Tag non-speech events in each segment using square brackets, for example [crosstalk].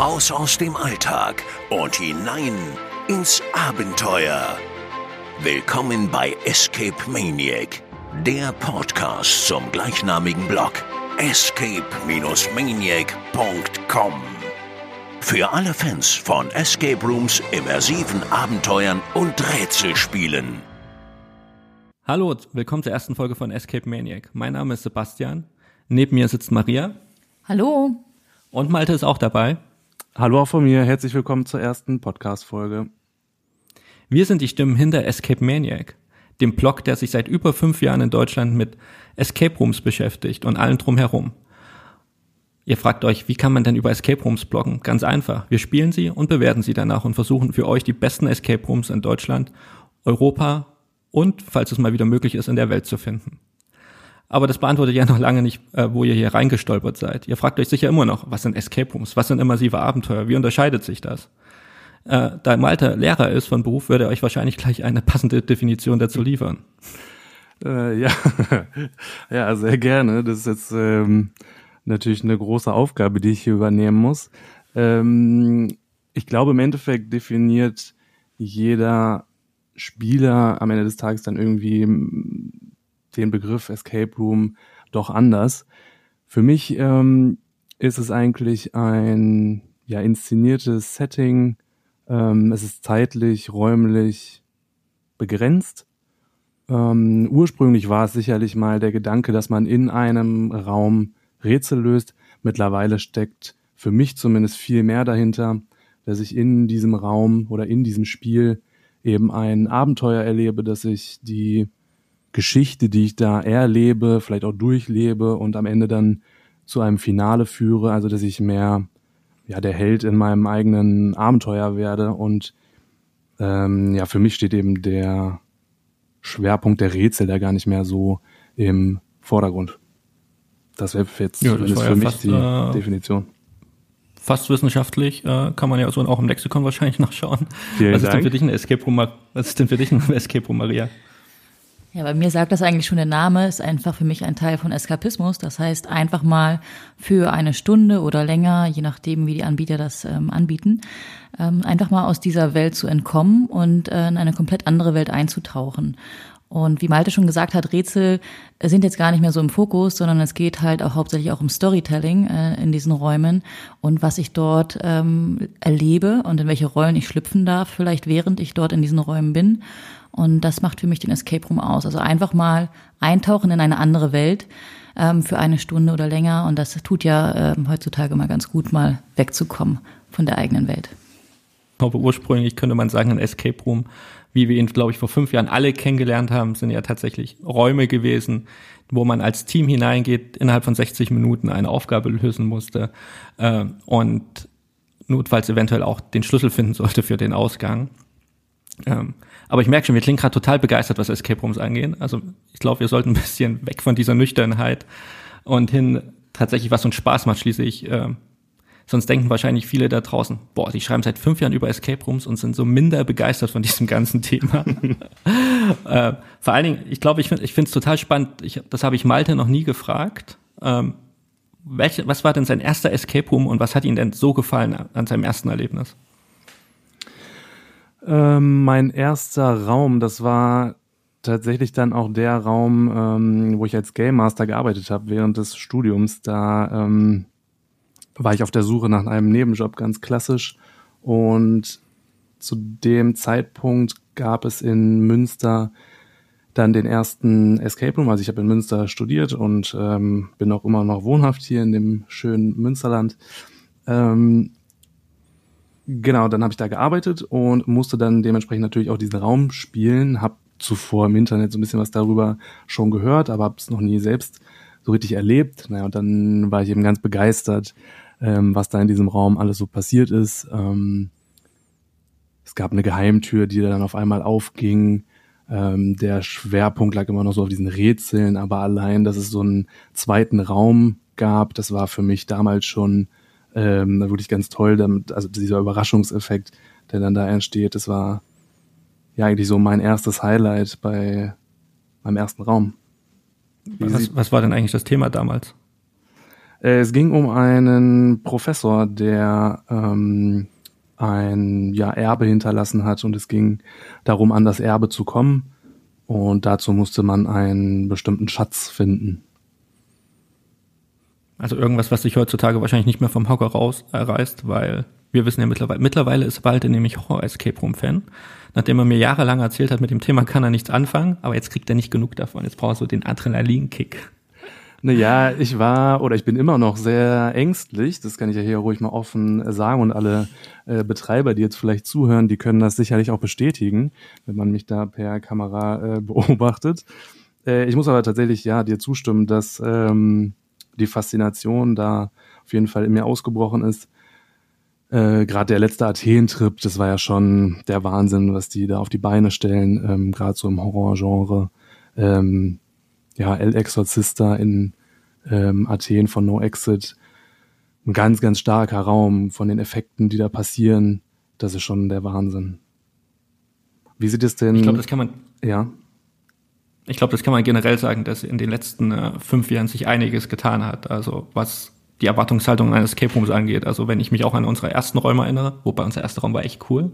Raus aus dem Alltag und hinein ins Abenteuer. Willkommen bei Escape Maniac, der Podcast zum gleichnamigen Blog escape-maniac.com. Für alle Fans von Escape Rooms, immersiven Abenteuern und Rätselspielen. Hallo, willkommen zur ersten Folge von Escape Maniac. Mein Name ist Sebastian. Neben mir sitzt Maria. Hallo. Und Malte ist auch dabei. Hallo auch von mir, herzlich willkommen zur ersten Podcast-Folge. Wir sind die Stimmen hinter Escape Maniac, dem Blog, der sich seit über fünf Jahren in Deutschland mit Escape Rooms beschäftigt und allen drumherum. Ihr fragt euch, wie kann man denn über Escape Rooms bloggen? Ganz einfach. Wir spielen sie und bewerten sie danach und versuchen für euch die besten Escape Rooms in Deutschland, Europa und, falls es mal wieder möglich ist, in der Welt zu finden. Aber das beantwortet ja noch lange nicht, äh, wo ihr hier reingestolpert seid. Ihr fragt euch sicher immer noch, was sind Escape Rooms? Was sind immersive Abenteuer? Wie unterscheidet sich das? Äh, da Malte Lehrer ist von Beruf, würde er euch wahrscheinlich gleich eine passende Definition dazu liefern. Äh, ja, [laughs] ja, sehr gerne. Das ist jetzt ähm, natürlich eine große Aufgabe, die ich hier übernehmen muss. Ähm, ich glaube, im Endeffekt definiert jeder Spieler am Ende des Tages dann irgendwie den Begriff Escape Room doch anders. Für mich ähm, ist es eigentlich ein ja, inszeniertes Setting. Ähm, es ist zeitlich, räumlich begrenzt. Ähm, ursprünglich war es sicherlich mal der Gedanke, dass man in einem Raum Rätsel löst. Mittlerweile steckt für mich zumindest viel mehr dahinter, dass ich in diesem Raum oder in diesem Spiel eben ein Abenteuer erlebe, dass ich die Geschichte, die ich da erlebe, vielleicht auch durchlebe und am Ende dann zu einem Finale führe, also dass ich mehr ja der Held in meinem eigenen Abenteuer werde und ähm, ja für mich steht eben der Schwerpunkt der Rätsel da gar nicht mehr so im Vordergrund. Das wäre jetzt ja, das für ja mich fast, die äh, Definition. Fast wissenschaftlich äh, kann man ja so auch im Lexikon wahrscheinlich [laughs] nachschauen. Vielen was ist denn für dich ein [laughs] Escape Room? Was ist denn für dich ein Escape Room, Maria? Ja, bei mir sagt das eigentlich schon der Name, ist einfach für mich ein Teil von Eskapismus. Das heißt, einfach mal für eine Stunde oder länger, je nachdem, wie die Anbieter das ähm, anbieten, ähm, einfach mal aus dieser Welt zu entkommen und äh, in eine komplett andere Welt einzutauchen. Und wie Malte schon gesagt hat, Rätsel sind jetzt gar nicht mehr so im Fokus, sondern es geht halt auch hauptsächlich auch um Storytelling äh, in diesen Räumen und was ich dort ähm, erlebe und in welche Rollen ich schlüpfen darf, vielleicht während ich dort in diesen Räumen bin. Und das macht für mich den Escape Room aus. Also einfach mal eintauchen in eine andere Welt ähm, für eine Stunde oder länger. Und das tut ja ähm, heutzutage mal ganz gut, mal wegzukommen von der eigenen Welt. Ich glaube, ursprünglich könnte man sagen, ein Escape Room, wie wir ihn, glaube ich, vor fünf Jahren alle kennengelernt haben, sind ja tatsächlich Räume gewesen, wo man als Team hineingeht, innerhalb von 60 Minuten eine Aufgabe lösen musste äh, und notfalls eventuell auch den Schlüssel finden sollte für den Ausgang. Ähm, aber ich merke schon, wir klingen gerade total begeistert, was Escape Rooms angehen. Also ich glaube, wir sollten ein bisschen weg von dieser Nüchternheit und hin tatsächlich, was uns Spaß macht, schließlich. Äh, sonst denken wahrscheinlich viele da draußen, boah, die schreiben seit fünf Jahren über Escape Rooms und sind so minder begeistert von diesem ganzen Thema. [laughs] [laughs] äh, vor allen Dingen, ich glaube, ich finde ich finde es total spannend. Ich, das habe ich Malte noch nie gefragt. Ähm, welche, was war denn sein erster Escape Room und was hat ihm denn so gefallen an seinem ersten Erlebnis? Ähm, mein erster Raum, das war tatsächlich dann auch der Raum, ähm, wo ich als Game Master gearbeitet habe während des Studiums. Da ähm, war ich auf der Suche nach einem Nebenjob, ganz klassisch. Und zu dem Zeitpunkt gab es in Münster dann den ersten Escape Room. Also ich habe in Münster studiert und ähm, bin auch immer noch wohnhaft hier in dem schönen Münsterland. Ähm, Genau, dann habe ich da gearbeitet und musste dann dementsprechend natürlich auch diesen Raum spielen. Hab zuvor im Internet so ein bisschen was darüber schon gehört, aber habe es noch nie selbst so richtig erlebt. Naja, und dann war ich eben ganz begeistert, ähm, was da in diesem Raum alles so passiert ist. Ähm, es gab eine Geheimtür, die dann auf einmal aufging. Ähm, der Schwerpunkt lag immer noch so auf diesen Rätseln, aber allein, dass es so einen zweiten Raum gab, das war für mich damals schon ähm, wirklich ganz toll, damit, also dieser Überraschungseffekt, der dann da entsteht, das war ja eigentlich so mein erstes Highlight bei meinem ersten Raum. Was, was war denn eigentlich das Thema damals? Äh, es ging um einen Professor, der ähm, ein ja, Erbe hinterlassen hat und es ging darum, an das Erbe zu kommen. Und dazu musste man einen bestimmten Schatz finden. Also irgendwas, was sich heutzutage wahrscheinlich nicht mehr vom Hocker raus erreißt, weil wir wissen ja mittlerweile, mittlerweile ist Walter nämlich Horror-Escape Room-Fan. Nachdem er mir jahrelang erzählt hat, mit dem Thema kann er nichts anfangen, aber jetzt kriegt er nicht genug davon. Jetzt braucht er so den Adrenalin-Kick. Naja, ich war oder ich bin immer noch sehr ängstlich, das kann ich ja hier ruhig mal offen sagen und alle äh, Betreiber, die jetzt vielleicht zuhören, die können das sicherlich auch bestätigen, wenn man mich da per Kamera äh, beobachtet. Äh, ich muss aber tatsächlich ja dir zustimmen, dass ähm, die Faszination da auf jeden Fall in mir ausgebrochen ist. Äh, Gerade der letzte Athen-Trip, das war ja schon der Wahnsinn, was die da auf die Beine stellen, ähm, gerade so im Horrorgenre. Ähm, ja, El Exorcista in ähm, Athen von No Exit. Ein ganz, ganz starker Raum von den Effekten, die da passieren. Das ist schon der Wahnsinn. Wie sieht es denn? Ich glaube, das kann man. Ja. Ich glaube, das kann man generell sagen, dass in den letzten äh, fünf Jahren sich einiges getan hat. Also was die Erwartungshaltung eines Escape Rooms angeht. Also wenn ich mich auch an unsere ersten Räume erinnere, wobei unser erster Raum war echt cool,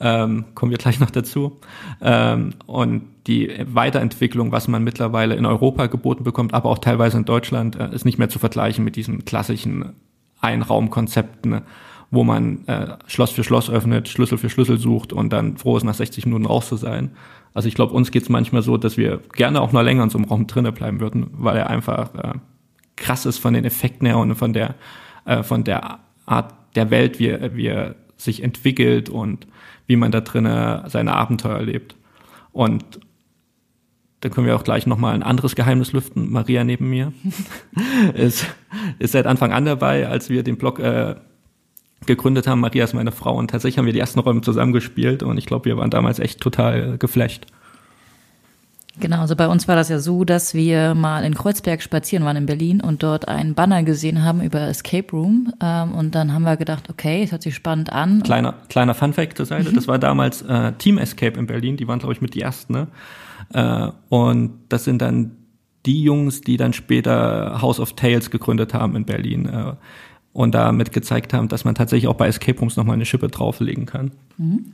ähm, kommen wir gleich noch dazu. Ähm, und die Weiterentwicklung, was man mittlerweile in Europa geboten bekommt, aber auch teilweise in Deutschland, äh, ist nicht mehr zu vergleichen mit diesen klassischen Einraumkonzepten, wo man äh, Schloss für Schloss öffnet, Schlüssel für Schlüssel sucht und dann froh ist, nach 60 Minuten raus zu sein. Also ich glaube, uns geht's manchmal so, dass wir gerne auch noch länger in so einem Raum drinnen bleiben würden, weil er einfach äh, krass ist von den Effekten her und von der, äh, von der Art der Welt, wie, wie er sich entwickelt und wie man da drinnen seine Abenteuer erlebt. Und da können wir auch gleich nochmal ein anderes Geheimnis lüften. Maria neben mir [laughs] ist, ist seit Anfang an dabei, als wir den Blog äh, gegründet haben. Maria ist meine Frau und tatsächlich haben wir die ersten Räume zusammengespielt und ich glaube, wir waren damals echt total geflasht. Genau, also bei uns war das ja so, dass wir mal in Kreuzberg spazieren waren in Berlin und dort einen Banner gesehen haben über Escape Room. Ähm, und dann haben wir gedacht, okay, es hört sich spannend an. Kleiner, kleiner Funfact zur Seite, mhm. das war damals äh, Team Escape in Berlin, die waren, glaube ich, mit die ersten. Ne? Äh, und das sind dann die Jungs, die dann später House of Tales gegründet haben in Berlin. Äh, und damit gezeigt haben, dass man tatsächlich auch bei Escape Rooms nochmal eine Schippe drauflegen kann. Mhm.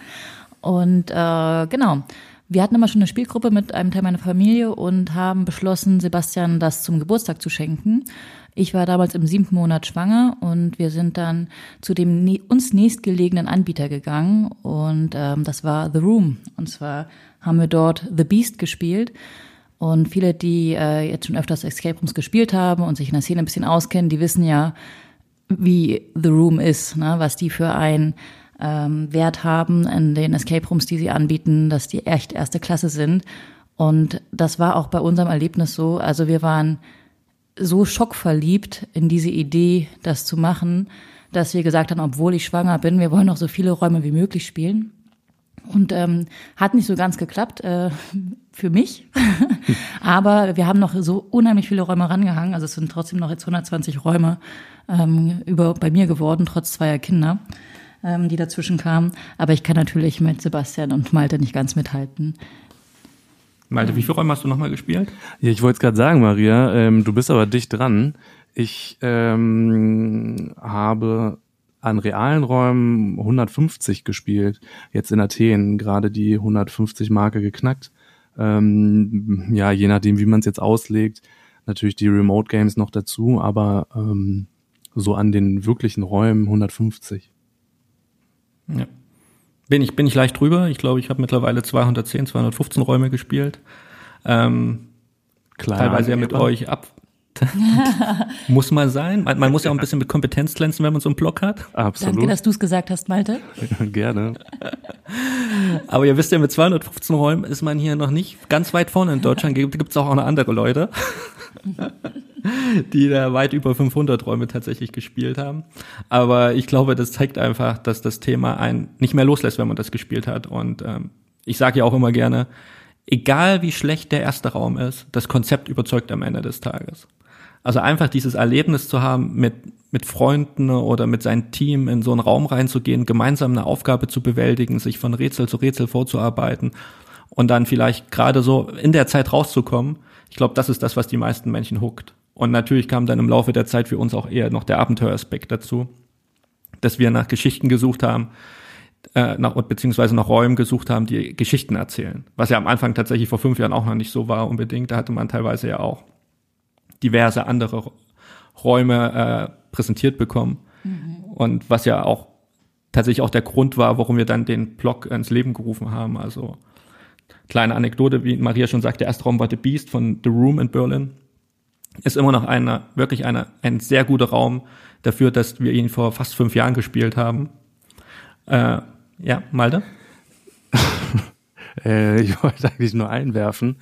[laughs] Und äh, genau. Wir hatten immer schon eine Spielgruppe mit einem Teil meiner Familie und haben beschlossen, Sebastian das zum Geburtstag zu schenken. Ich war damals im siebten Monat schwanger und wir sind dann zu dem uns nächstgelegenen Anbieter gegangen und ähm, das war The Room. Und zwar haben wir dort The Beast gespielt. Und viele, die äh, jetzt schon öfters Escape Rooms gespielt haben und sich in der Szene ein bisschen auskennen, die wissen ja, wie The Room ist, ne? was die für ein ähm, Wert haben in den Escape Rooms, die sie anbieten, dass die echt erste Klasse sind. Und das war auch bei unserem Erlebnis so. Also wir waren so schockverliebt in diese Idee, das zu machen, dass wir gesagt haben, obwohl ich schwanger bin, wir wollen noch so viele Räume wie möglich spielen. Und ähm, hat nicht so ganz geklappt äh, für mich. [laughs] Aber wir haben noch so unheimlich viele Räume rangehangen. Also es sind trotzdem noch jetzt 120 Räume ähm, über bei mir geworden, trotz zweier Kinder ähm, die dazwischen kamen. Aber ich kann natürlich mit Sebastian und Malte nicht ganz mithalten. Malte, wie viele Räume hast du nochmal gespielt? Ja, ich wollte es gerade sagen, Maria, ähm, du bist aber dicht dran. Ich ähm, habe an realen Räumen 150 gespielt, jetzt in Athen gerade die 150 Marke geknackt. Ähm, ja, je nachdem, wie man es jetzt auslegt, natürlich die Remote Games noch dazu, aber ähm, so an den wirklichen Räumen 150. Ja. Bin ich, bin ich leicht drüber. Ich glaube, ich habe mittlerweile 210, 215 Räume gespielt. Ähm, Klar, teilweise ja mit euch ab. [laughs] muss mal sein. Man, man, muss ja auch ein bisschen mit Kompetenz glänzen, wenn man so einen Blog hat. Absolut. Danke, dass du es gesagt hast, Malte. [laughs] Gerne. [laughs] Aber ihr wisst ja, mit 215 Räumen ist man hier noch nicht ganz weit vorne in Deutschland. Gibt es auch noch andere Leute. die da weit über 500 Räume tatsächlich gespielt haben. Aber ich glaube, das zeigt einfach, dass das Thema einen nicht mehr loslässt, wenn man das gespielt hat. Und ähm, ich sage ja auch immer gerne, egal wie schlecht der erste Raum ist, das Konzept überzeugt am Ende des Tages. Also einfach dieses Erlebnis zu haben, mit, mit Freunden oder mit seinem Team in so einen Raum reinzugehen, gemeinsam eine Aufgabe zu bewältigen, sich von Rätsel zu Rätsel vorzuarbeiten und dann vielleicht gerade so in der Zeit rauszukommen. Ich glaube, das ist das, was die meisten Menschen huckt. Und natürlich kam dann im Laufe der Zeit für uns auch eher noch der Abenteueraspekt dazu, dass wir nach Geschichten gesucht haben, äh, nach, beziehungsweise nach Räumen gesucht haben, die Geschichten erzählen. Was ja am Anfang tatsächlich vor fünf Jahren auch noch nicht so war unbedingt. Da hatte man teilweise ja auch diverse andere Räume äh, präsentiert bekommen. Mhm. Und was ja auch tatsächlich auch der Grund war, warum wir dann den Blog ins Leben gerufen haben. Also kleine Anekdote, wie Maria schon sagte, der erste Raum war The Beast von The Room in Berlin ist immer noch eine, wirklich eine, ein sehr guter Raum dafür, dass wir ihn vor fast fünf Jahren gespielt haben. Äh, ja, Malte? [laughs] äh, ich wollte eigentlich nur einwerfen,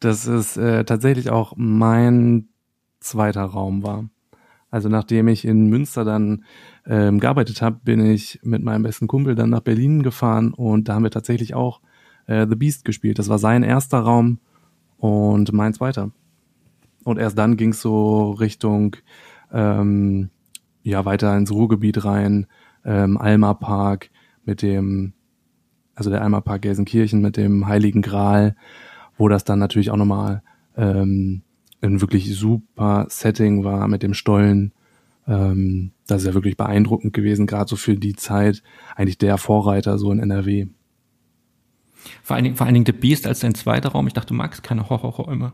dass es äh, tatsächlich auch mein zweiter Raum war. Also nachdem ich in Münster dann ähm, gearbeitet habe, bin ich mit meinem besten Kumpel dann nach Berlin gefahren und da haben wir tatsächlich auch äh, The Beast gespielt. Das war sein erster Raum und mein zweiter. Und erst dann ging es so Richtung ähm, ja weiter ins Ruhrgebiet rein, ähm, Alma Park mit dem, also der Alma Park Gelsenkirchen mit dem Heiligen Gral, wo das dann natürlich auch nochmal ähm, ein wirklich super Setting war mit dem Stollen. Ähm, das ist ja wirklich beeindruckend gewesen, gerade so für die Zeit, eigentlich der Vorreiter so in NRW. Vor allen Dingen, vor allen Dingen The Beast als dein zweiter Raum. Ich dachte, du magst keine Horrorräume.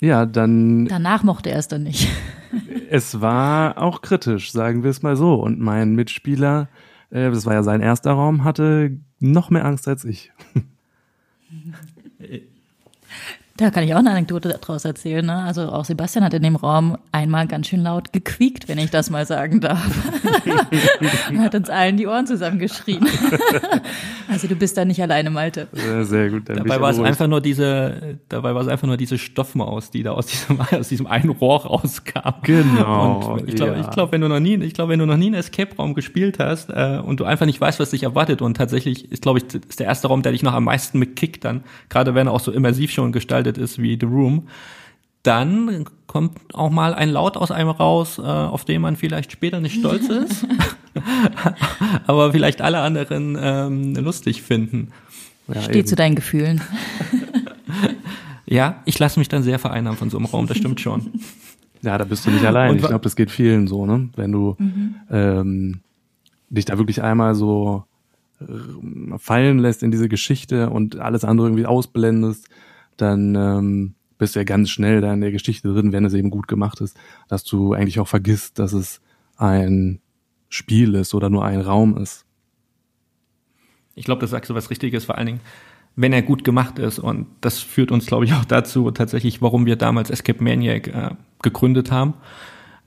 Ja, dann. Danach mochte er es dann nicht. [laughs] es war auch kritisch, sagen wir es mal so. Und mein Mitspieler, äh, das war ja sein erster Raum, hatte noch mehr Angst als ich. [laughs] Da kann ich auch eine Anekdote daraus erzählen. Ne? Also auch Sebastian hat in dem Raum einmal ganz schön laut gequiekt, wenn ich das mal sagen darf. [laughs] er hat uns allen die Ohren zusammengeschrien. [laughs] also du bist da nicht alleine, Malte. Sehr, sehr gut. Dabei war es einfach nur diese, dabei war es einfach nur diese Stoffmaus, die da aus diesem, [laughs] aus diesem einen Rohr rauskam. Genau. Und ich glaube, ja. ich glaube, wenn du noch nie, ich glaube, wenn du noch nie einen Escape-Raum gespielt hast äh, und du einfach nicht weißt, was dich erwartet und tatsächlich ist, glaube ich, ist der erste Raum, der dich noch am meisten mitkickt dann, gerade wenn er auch so immersiv schon gestaltet gestaltet ist wie The Room, dann kommt auch mal ein Laut aus einem raus, äh, auf den man vielleicht später nicht stolz [laughs] ist, [laughs] aber vielleicht alle anderen ähm, lustig finden. Ja, Steht zu deinen Gefühlen. [laughs] ja, ich lasse mich dann sehr vereinnahmen von so einem Raum, das stimmt schon. Ja, da bist du nicht allein. ich glaube, das geht vielen so, ne? Wenn du mhm. ähm, dich da wirklich einmal so äh, fallen lässt in diese Geschichte und alles andere irgendwie ausblendest, dann ähm, bist du ja ganz schnell da in der Geschichte drin, wenn es eben gut gemacht ist, dass du eigentlich auch vergisst, dass es ein Spiel ist oder nur ein Raum ist. Ich glaube, das sagst du was Richtiges, vor allen Dingen, wenn er gut gemacht ist. Und das führt uns, glaube ich, auch dazu, tatsächlich, warum wir damals Escape Maniac äh, gegründet haben.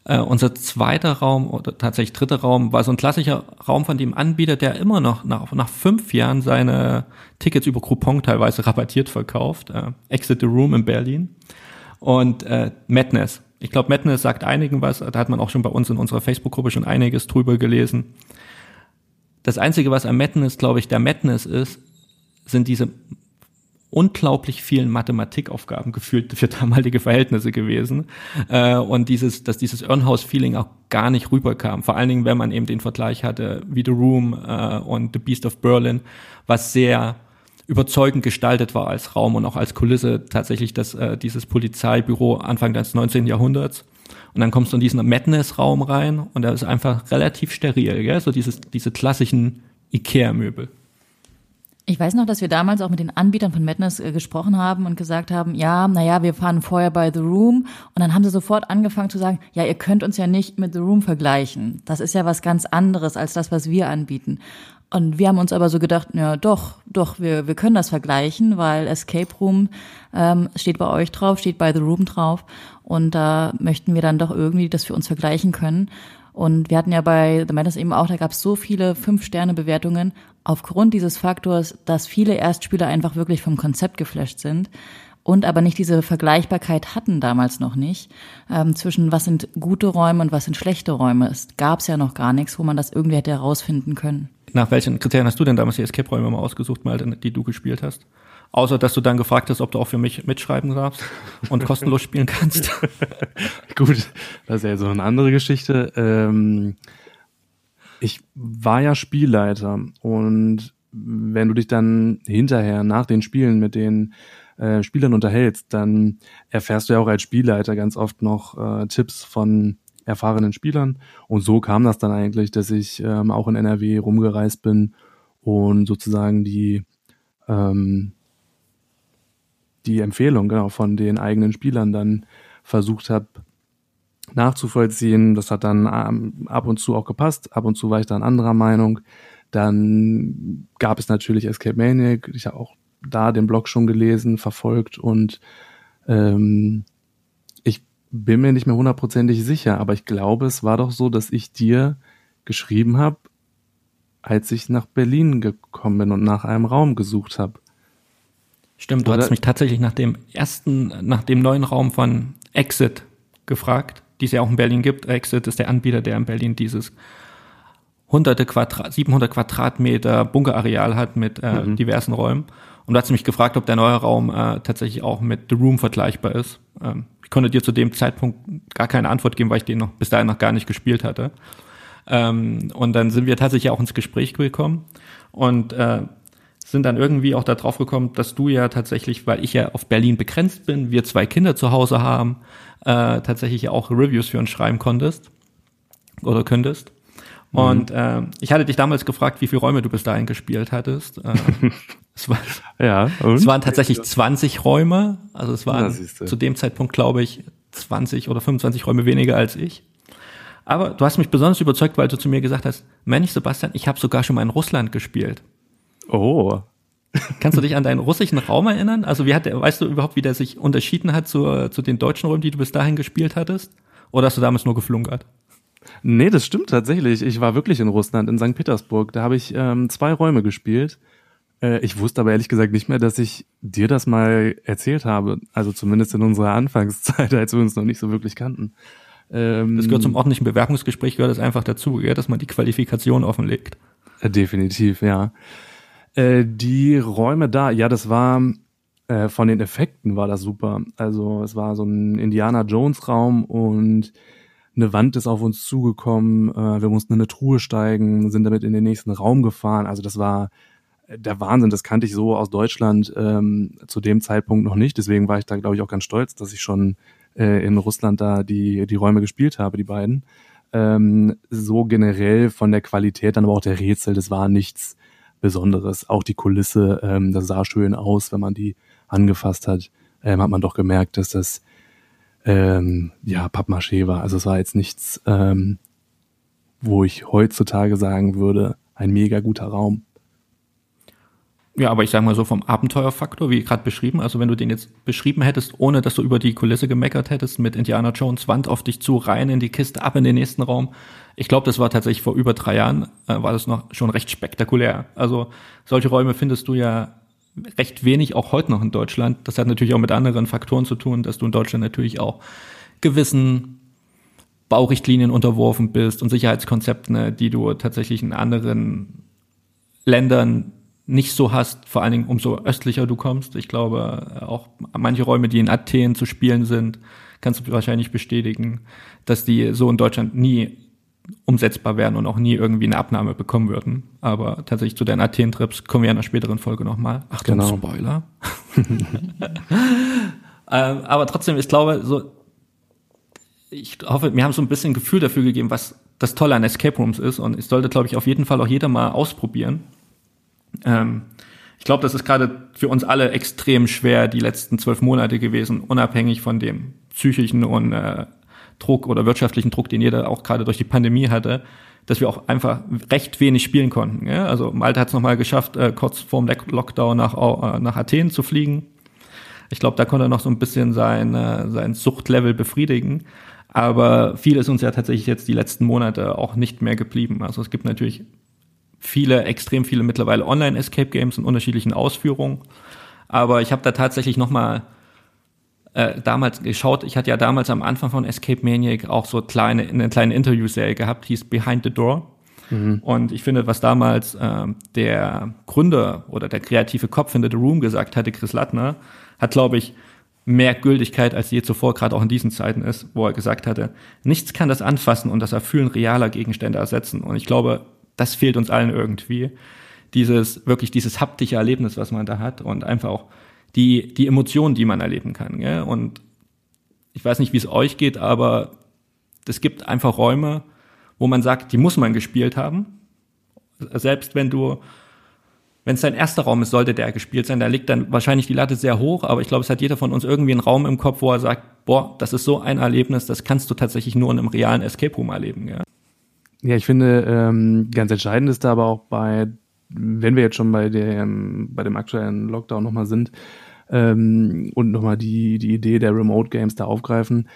Äh, unser zweiter Raum oder tatsächlich dritter Raum war so ein klassischer Raum von dem Anbieter, der immer noch nach, nach fünf Jahren seine Tickets über Coupon teilweise rabattiert verkauft. Äh, Exit the Room in Berlin. Und äh, Madness. Ich glaube, Madness sagt einigen was. Da hat man auch schon bei uns in unserer Facebook-Gruppe schon einiges drüber gelesen. Das Einzige, was am Madness, glaube ich, der Madness ist, sind diese unglaublich vielen Mathematikaufgaben gefühlt für damalige Verhältnisse gewesen äh, und dieses, dass dieses Irrenhaus-Feeling auch gar nicht rüberkam. Vor allen Dingen, wenn man eben den Vergleich hatte wie The Room äh, und The Beast of Berlin, was sehr überzeugend gestaltet war als Raum und auch als Kulisse tatsächlich das, äh, dieses Polizeibüro Anfang des 19. Jahrhunderts. Und dann kommst du in diesen Madness-Raum rein und der ist einfach relativ steril, gell? so dieses, diese klassischen Ikea-Möbel. Ich weiß noch, dass wir damals auch mit den Anbietern von Madness äh, gesprochen haben und gesagt haben, ja, naja, wir fahren vorher bei The Room. Und dann haben sie sofort angefangen zu sagen, ja, ihr könnt uns ja nicht mit The Room vergleichen. Das ist ja was ganz anderes als das, was wir anbieten. Und wir haben uns aber so gedacht, ja, doch, doch, wir, wir können das vergleichen, weil Escape Room ähm, steht bei euch drauf, steht bei The Room drauf. Und da möchten wir dann doch irgendwie das für uns vergleichen können. Und wir hatten ja bei The Madness eben auch, da gab es so viele Fünf-Sterne-Bewertungen aufgrund dieses Faktors, dass viele Erstspieler einfach wirklich vom Konzept geflasht sind und aber nicht diese Vergleichbarkeit hatten damals noch nicht ähm, zwischen was sind gute Räume und was sind schlechte Räume. Es gab es ja noch gar nichts, wo man das irgendwie hätte herausfinden können. Nach welchen Kriterien hast du denn damals die Escape-Räume mal ausgesucht, mal, die du gespielt hast? Außer, dass du dann gefragt hast, ob du auch für mich mitschreiben darfst und [laughs] kostenlos spielen kannst. [laughs] Gut, das ist ja so eine andere Geschichte. Ähm, ich war ja Spielleiter und wenn du dich dann hinterher nach den Spielen mit den äh, Spielern unterhältst, dann erfährst du ja auch als Spielleiter ganz oft noch äh, Tipps von erfahrenen Spielern. Und so kam das dann eigentlich, dass ich ähm, auch in NRW rumgereist bin und sozusagen die ähm, die Empfehlung genau von den eigenen Spielern dann versucht habe nachzuvollziehen. Das hat dann ähm, ab und zu auch gepasst, ab und zu war ich dann anderer Meinung. Dann gab es natürlich Escape Maniac. Ich habe auch da den Blog schon gelesen, verfolgt und ähm, bin mir nicht mehr hundertprozentig sicher, aber ich glaube, es war doch so, dass ich dir geschrieben habe, als ich nach Berlin gekommen bin und nach einem Raum gesucht habe. Stimmt, du Oder? hast mich tatsächlich nach dem ersten, nach dem neuen Raum von Exit gefragt, die es ja auch in Berlin gibt. Exit ist der Anbieter, der in Berlin dieses hunderte Quadrat, 700 Quadratmeter Bunkerareal hat mit äh, mhm. diversen Räumen. Und du hast mich gefragt, ob der neue Raum äh, tatsächlich auch mit The Room vergleichbar ist. Ähm, konnte dir zu dem Zeitpunkt gar keine Antwort geben, weil ich den noch bis dahin noch gar nicht gespielt hatte. Ähm, und dann sind wir tatsächlich auch ins Gespräch gekommen und äh, sind dann irgendwie auch darauf gekommen, dass du ja tatsächlich, weil ich ja auf Berlin begrenzt bin, wir zwei Kinder zu Hause haben, äh, tatsächlich auch Reviews für uns schreiben konntest oder könntest. Mhm. Und äh, ich hatte dich damals gefragt, wie viele Räume du bis dahin gespielt hattest. Äh, [laughs] es, war, ja, und? es waren tatsächlich 20 Räume. Also es waren zu dem Zeitpunkt, glaube ich, 20 oder 25 Räume weniger als ich. Aber du hast mich besonders überzeugt, weil du zu mir gesagt hast, Mensch, Sebastian, ich habe sogar schon mal in Russland gespielt. Oh. Kannst du dich [laughs] an deinen russischen Raum erinnern? Also wie hat der, weißt du überhaupt, wie der sich unterschieden hat zu, zu den deutschen Räumen, die du bis dahin gespielt hattest? Oder hast du damals nur geflunkert? Nee, das stimmt tatsächlich. Ich war wirklich in Russland, in St. Petersburg. Da habe ich ähm, zwei Räume gespielt. Äh, ich wusste aber ehrlich gesagt nicht mehr, dass ich dir das mal erzählt habe. Also zumindest in unserer Anfangszeit, als wir uns noch nicht so wirklich kannten. Ähm, das gehört zum ordentlichen Bewerbungsgespräch, gehört es einfach dazu, ja, dass man die Qualifikation offenlegt. Äh, definitiv, ja. Äh, die Räume da, ja, das war äh, von den Effekten war das super. Also es war so ein Indiana Jones Raum und eine Wand ist auf uns zugekommen. Äh, wir mussten in eine Truhe steigen, sind damit in den nächsten Raum gefahren. Also das war der Wahnsinn. Das kannte ich so aus Deutschland ähm, zu dem Zeitpunkt noch nicht. Deswegen war ich da, glaube ich, auch ganz stolz, dass ich schon äh, in Russland da die die Räume gespielt habe, die beiden. Ähm, so generell von der Qualität, dann aber auch der Rätsel, das war nichts Besonderes. Auch die Kulisse, ähm, das sah schön aus, wenn man die angefasst hat, ähm, hat man doch gemerkt, dass das ähm, ja Pappmaché war. Also es war jetzt nichts, ähm, wo ich heutzutage sagen würde, ein mega guter Raum. Ja, aber ich sage mal so vom Abenteuerfaktor, wie gerade beschrieben, also wenn du den jetzt beschrieben hättest, ohne dass du über die Kulisse gemeckert hättest, mit Indiana Jones Wand auf dich zu, rein in die Kiste, ab in den nächsten Raum. Ich glaube, das war tatsächlich vor über drei Jahren, äh, war das noch schon recht spektakulär. Also solche Räume findest du ja recht wenig, auch heute noch in Deutschland. Das hat natürlich auch mit anderen Faktoren zu tun, dass du in Deutschland natürlich auch gewissen Baurichtlinien unterworfen bist und Sicherheitskonzepten, ne, die du tatsächlich in anderen Ländern nicht so hast, vor allen Dingen umso östlicher du kommst. Ich glaube, auch manche Räume, die in Athen zu spielen sind, kannst du wahrscheinlich bestätigen, dass die so in Deutschland nie umsetzbar wären und auch nie irgendwie eine Abnahme bekommen würden. Aber tatsächlich zu deinen Athen-Trips kommen wir in einer späteren Folge nochmal. Achtung, genau. Spoiler. [laughs] ähm, aber trotzdem, ich glaube, so, ich hoffe, mir haben so ein bisschen Gefühl dafür gegeben, was das Tolle an Escape Rooms ist. Und ich sollte, glaube ich, auf jeden Fall auch jeder mal ausprobieren. Ähm, ich glaube, das ist gerade für uns alle extrem schwer die letzten zwölf Monate gewesen, unabhängig von dem psychischen und äh, Druck oder wirtschaftlichen Druck, den jeder auch gerade durch die Pandemie hatte, dass wir auch einfach recht wenig spielen konnten. Ja? Also Malte hat es nochmal geschafft, äh, kurz vorm Lockdown nach, äh, nach Athen zu fliegen. Ich glaube, da konnte er noch so ein bisschen sein, äh, sein Suchtlevel befriedigen. Aber viel ist uns ja tatsächlich jetzt die letzten Monate auch nicht mehr geblieben. Also es gibt natürlich viele, extrem viele mittlerweile Online-Escape-Games in unterschiedlichen Ausführungen. Aber ich habe da tatsächlich nochmal äh, damals geschaut, ich hatte ja damals am Anfang von Escape Maniac auch so kleine, eine kleine Interviewserie gehabt, hieß Behind the Door. Mhm. Und ich finde, was damals äh, der Gründer oder der kreative Kopf hinter The Room gesagt hatte, Chris Lattner, hat, glaube ich, mehr Gültigkeit als je zuvor, gerade auch in diesen Zeiten ist, wo er gesagt hatte, nichts kann das Anfassen und das Erfüllen realer Gegenstände ersetzen. Und ich glaube, das fehlt uns allen irgendwie. Dieses, wirklich dieses haptische Erlebnis, was man da hat und einfach auch die, die Emotionen, die man erleben kann. Gell? Und ich weiß nicht, wie es euch geht, aber es gibt einfach Räume, wo man sagt, die muss man gespielt haben. Selbst wenn du, wenn es dein erster Raum ist, sollte der gespielt sein. Da liegt dann wahrscheinlich die Latte sehr hoch, aber ich glaube, es hat jeder von uns irgendwie einen Raum im Kopf, wo er sagt, boah, das ist so ein Erlebnis, das kannst du tatsächlich nur in einem realen Escape Room erleben. Ja, ja ich finde, ähm, ganz entscheidend ist da aber auch bei, wenn wir jetzt schon bei dem, bei dem aktuellen Lockdown nochmal sind, ähm, und nochmal die, die Idee der Remote Games da aufgreifen,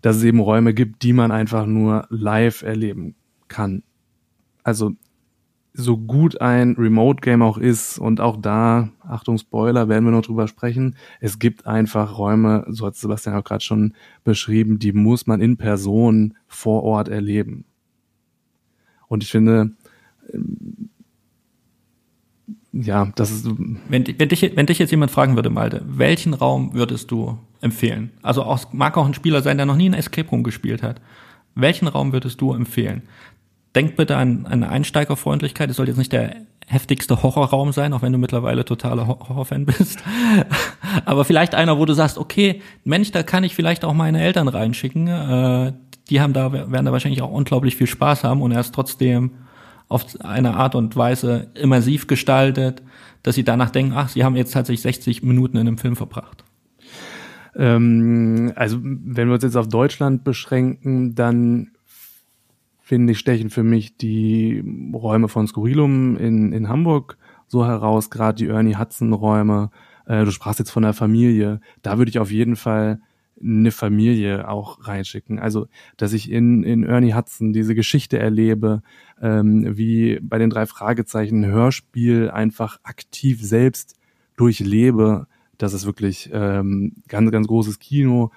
dass es eben Räume gibt, die man einfach nur live erleben kann. Also so gut ein Remote Game auch ist und auch da, Achtung Spoiler, werden wir noch drüber sprechen, es gibt einfach Räume, so hat Sebastian auch gerade schon beschrieben, die muss man in Person vor Ort erleben. Und ich finde, ja, das ist. Wenn, wenn, dich, wenn dich jetzt jemand fragen würde, Malte, welchen Raum würdest du empfehlen? Also auch, mag auch ein Spieler sein, der noch nie ein Escape Room gespielt hat. Welchen Raum würdest du empfehlen? Denk bitte an, an Einsteigerfreundlichkeit. Es soll jetzt nicht der heftigste Horrorraum sein, auch wenn du mittlerweile totaler Horrorfan [laughs] bist. Aber vielleicht einer, wo du sagst, okay, Mensch, da kann ich vielleicht auch meine Eltern reinschicken. Äh, die haben da, werden da wahrscheinlich auch unglaublich viel Spaß haben und er ist trotzdem auf eine Art und Weise immersiv gestaltet, dass sie danach denken, ach, sie haben jetzt tatsächlich 60 Minuten in einem Film verbracht. Ähm, also wenn wir uns jetzt auf Deutschland beschränken, dann finde ich, stechen für mich die Räume von Skurrilum in, in Hamburg so heraus, gerade die Ernie Hudson-Räume. Äh, du sprachst jetzt von der Familie. Da würde ich auf jeden Fall eine Familie auch reinschicken. Also, dass ich in, in Ernie Hudson diese Geschichte erlebe, ähm, wie bei den drei Fragezeichen Hörspiel einfach aktiv selbst durchlebe. Das ist wirklich ähm, ganz, ganz großes Kino.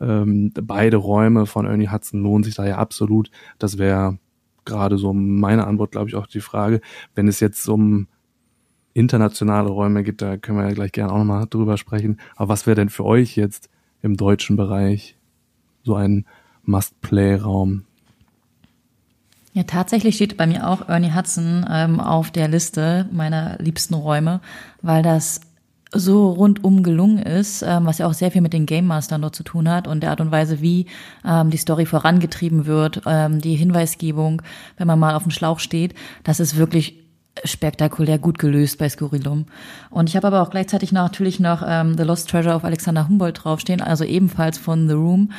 Ähm, beide Räume von Ernie Hudson lohnen sich da ja absolut. Das wäre gerade so meine Antwort, glaube ich, auch die Frage. Wenn es jetzt um internationale Räume geht, da können wir ja gleich gerne auch nochmal drüber sprechen. Aber was wäre denn für euch jetzt im deutschen Bereich so ein Must-Play-Raum? Ja, tatsächlich steht bei mir auch Ernie Hudson ähm, auf der Liste meiner liebsten Räume, weil das so rundum gelungen ist, ähm, was ja auch sehr viel mit den Game Mastern dort zu tun hat und der Art und Weise, wie ähm, die Story vorangetrieben wird, ähm, die Hinweisgebung, wenn man mal auf dem Schlauch steht, das ist wirklich spektakulär gut gelöst bei Skurrilum. Und ich habe aber auch gleichzeitig natürlich noch ähm, The Lost Treasure auf Alexander Humboldt draufstehen, also ebenfalls von The Room.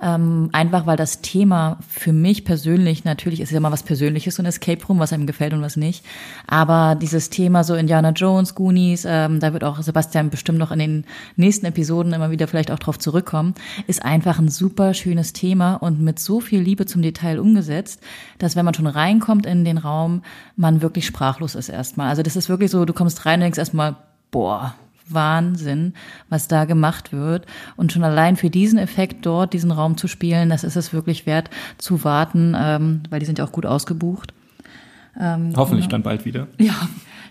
Ähm, einfach weil das Thema für mich persönlich, natürlich ist ja mal was Persönliches, so ein Escape Room, was einem gefällt und was nicht. Aber dieses Thema so Indiana Jones, Goonies, ähm, da wird auch Sebastian bestimmt noch in den nächsten Episoden immer wieder vielleicht auch drauf zurückkommen, ist einfach ein super schönes Thema und mit so viel Liebe zum Detail umgesetzt, dass wenn man schon reinkommt in den Raum, man wirklich sprachlos ist erstmal. Also das ist wirklich so, du kommst rein und denkst erstmal, boah, Wahnsinn, was da gemacht wird. Und schon allein für diesen Effekt dort, diesen Raum zu spielen, das ist es wirklich wert zu warten, ähm, weil die sind ja auch gut ausgebucht. Ähm, hoffentlich genau. dann bald wieder. [laughs] Ja,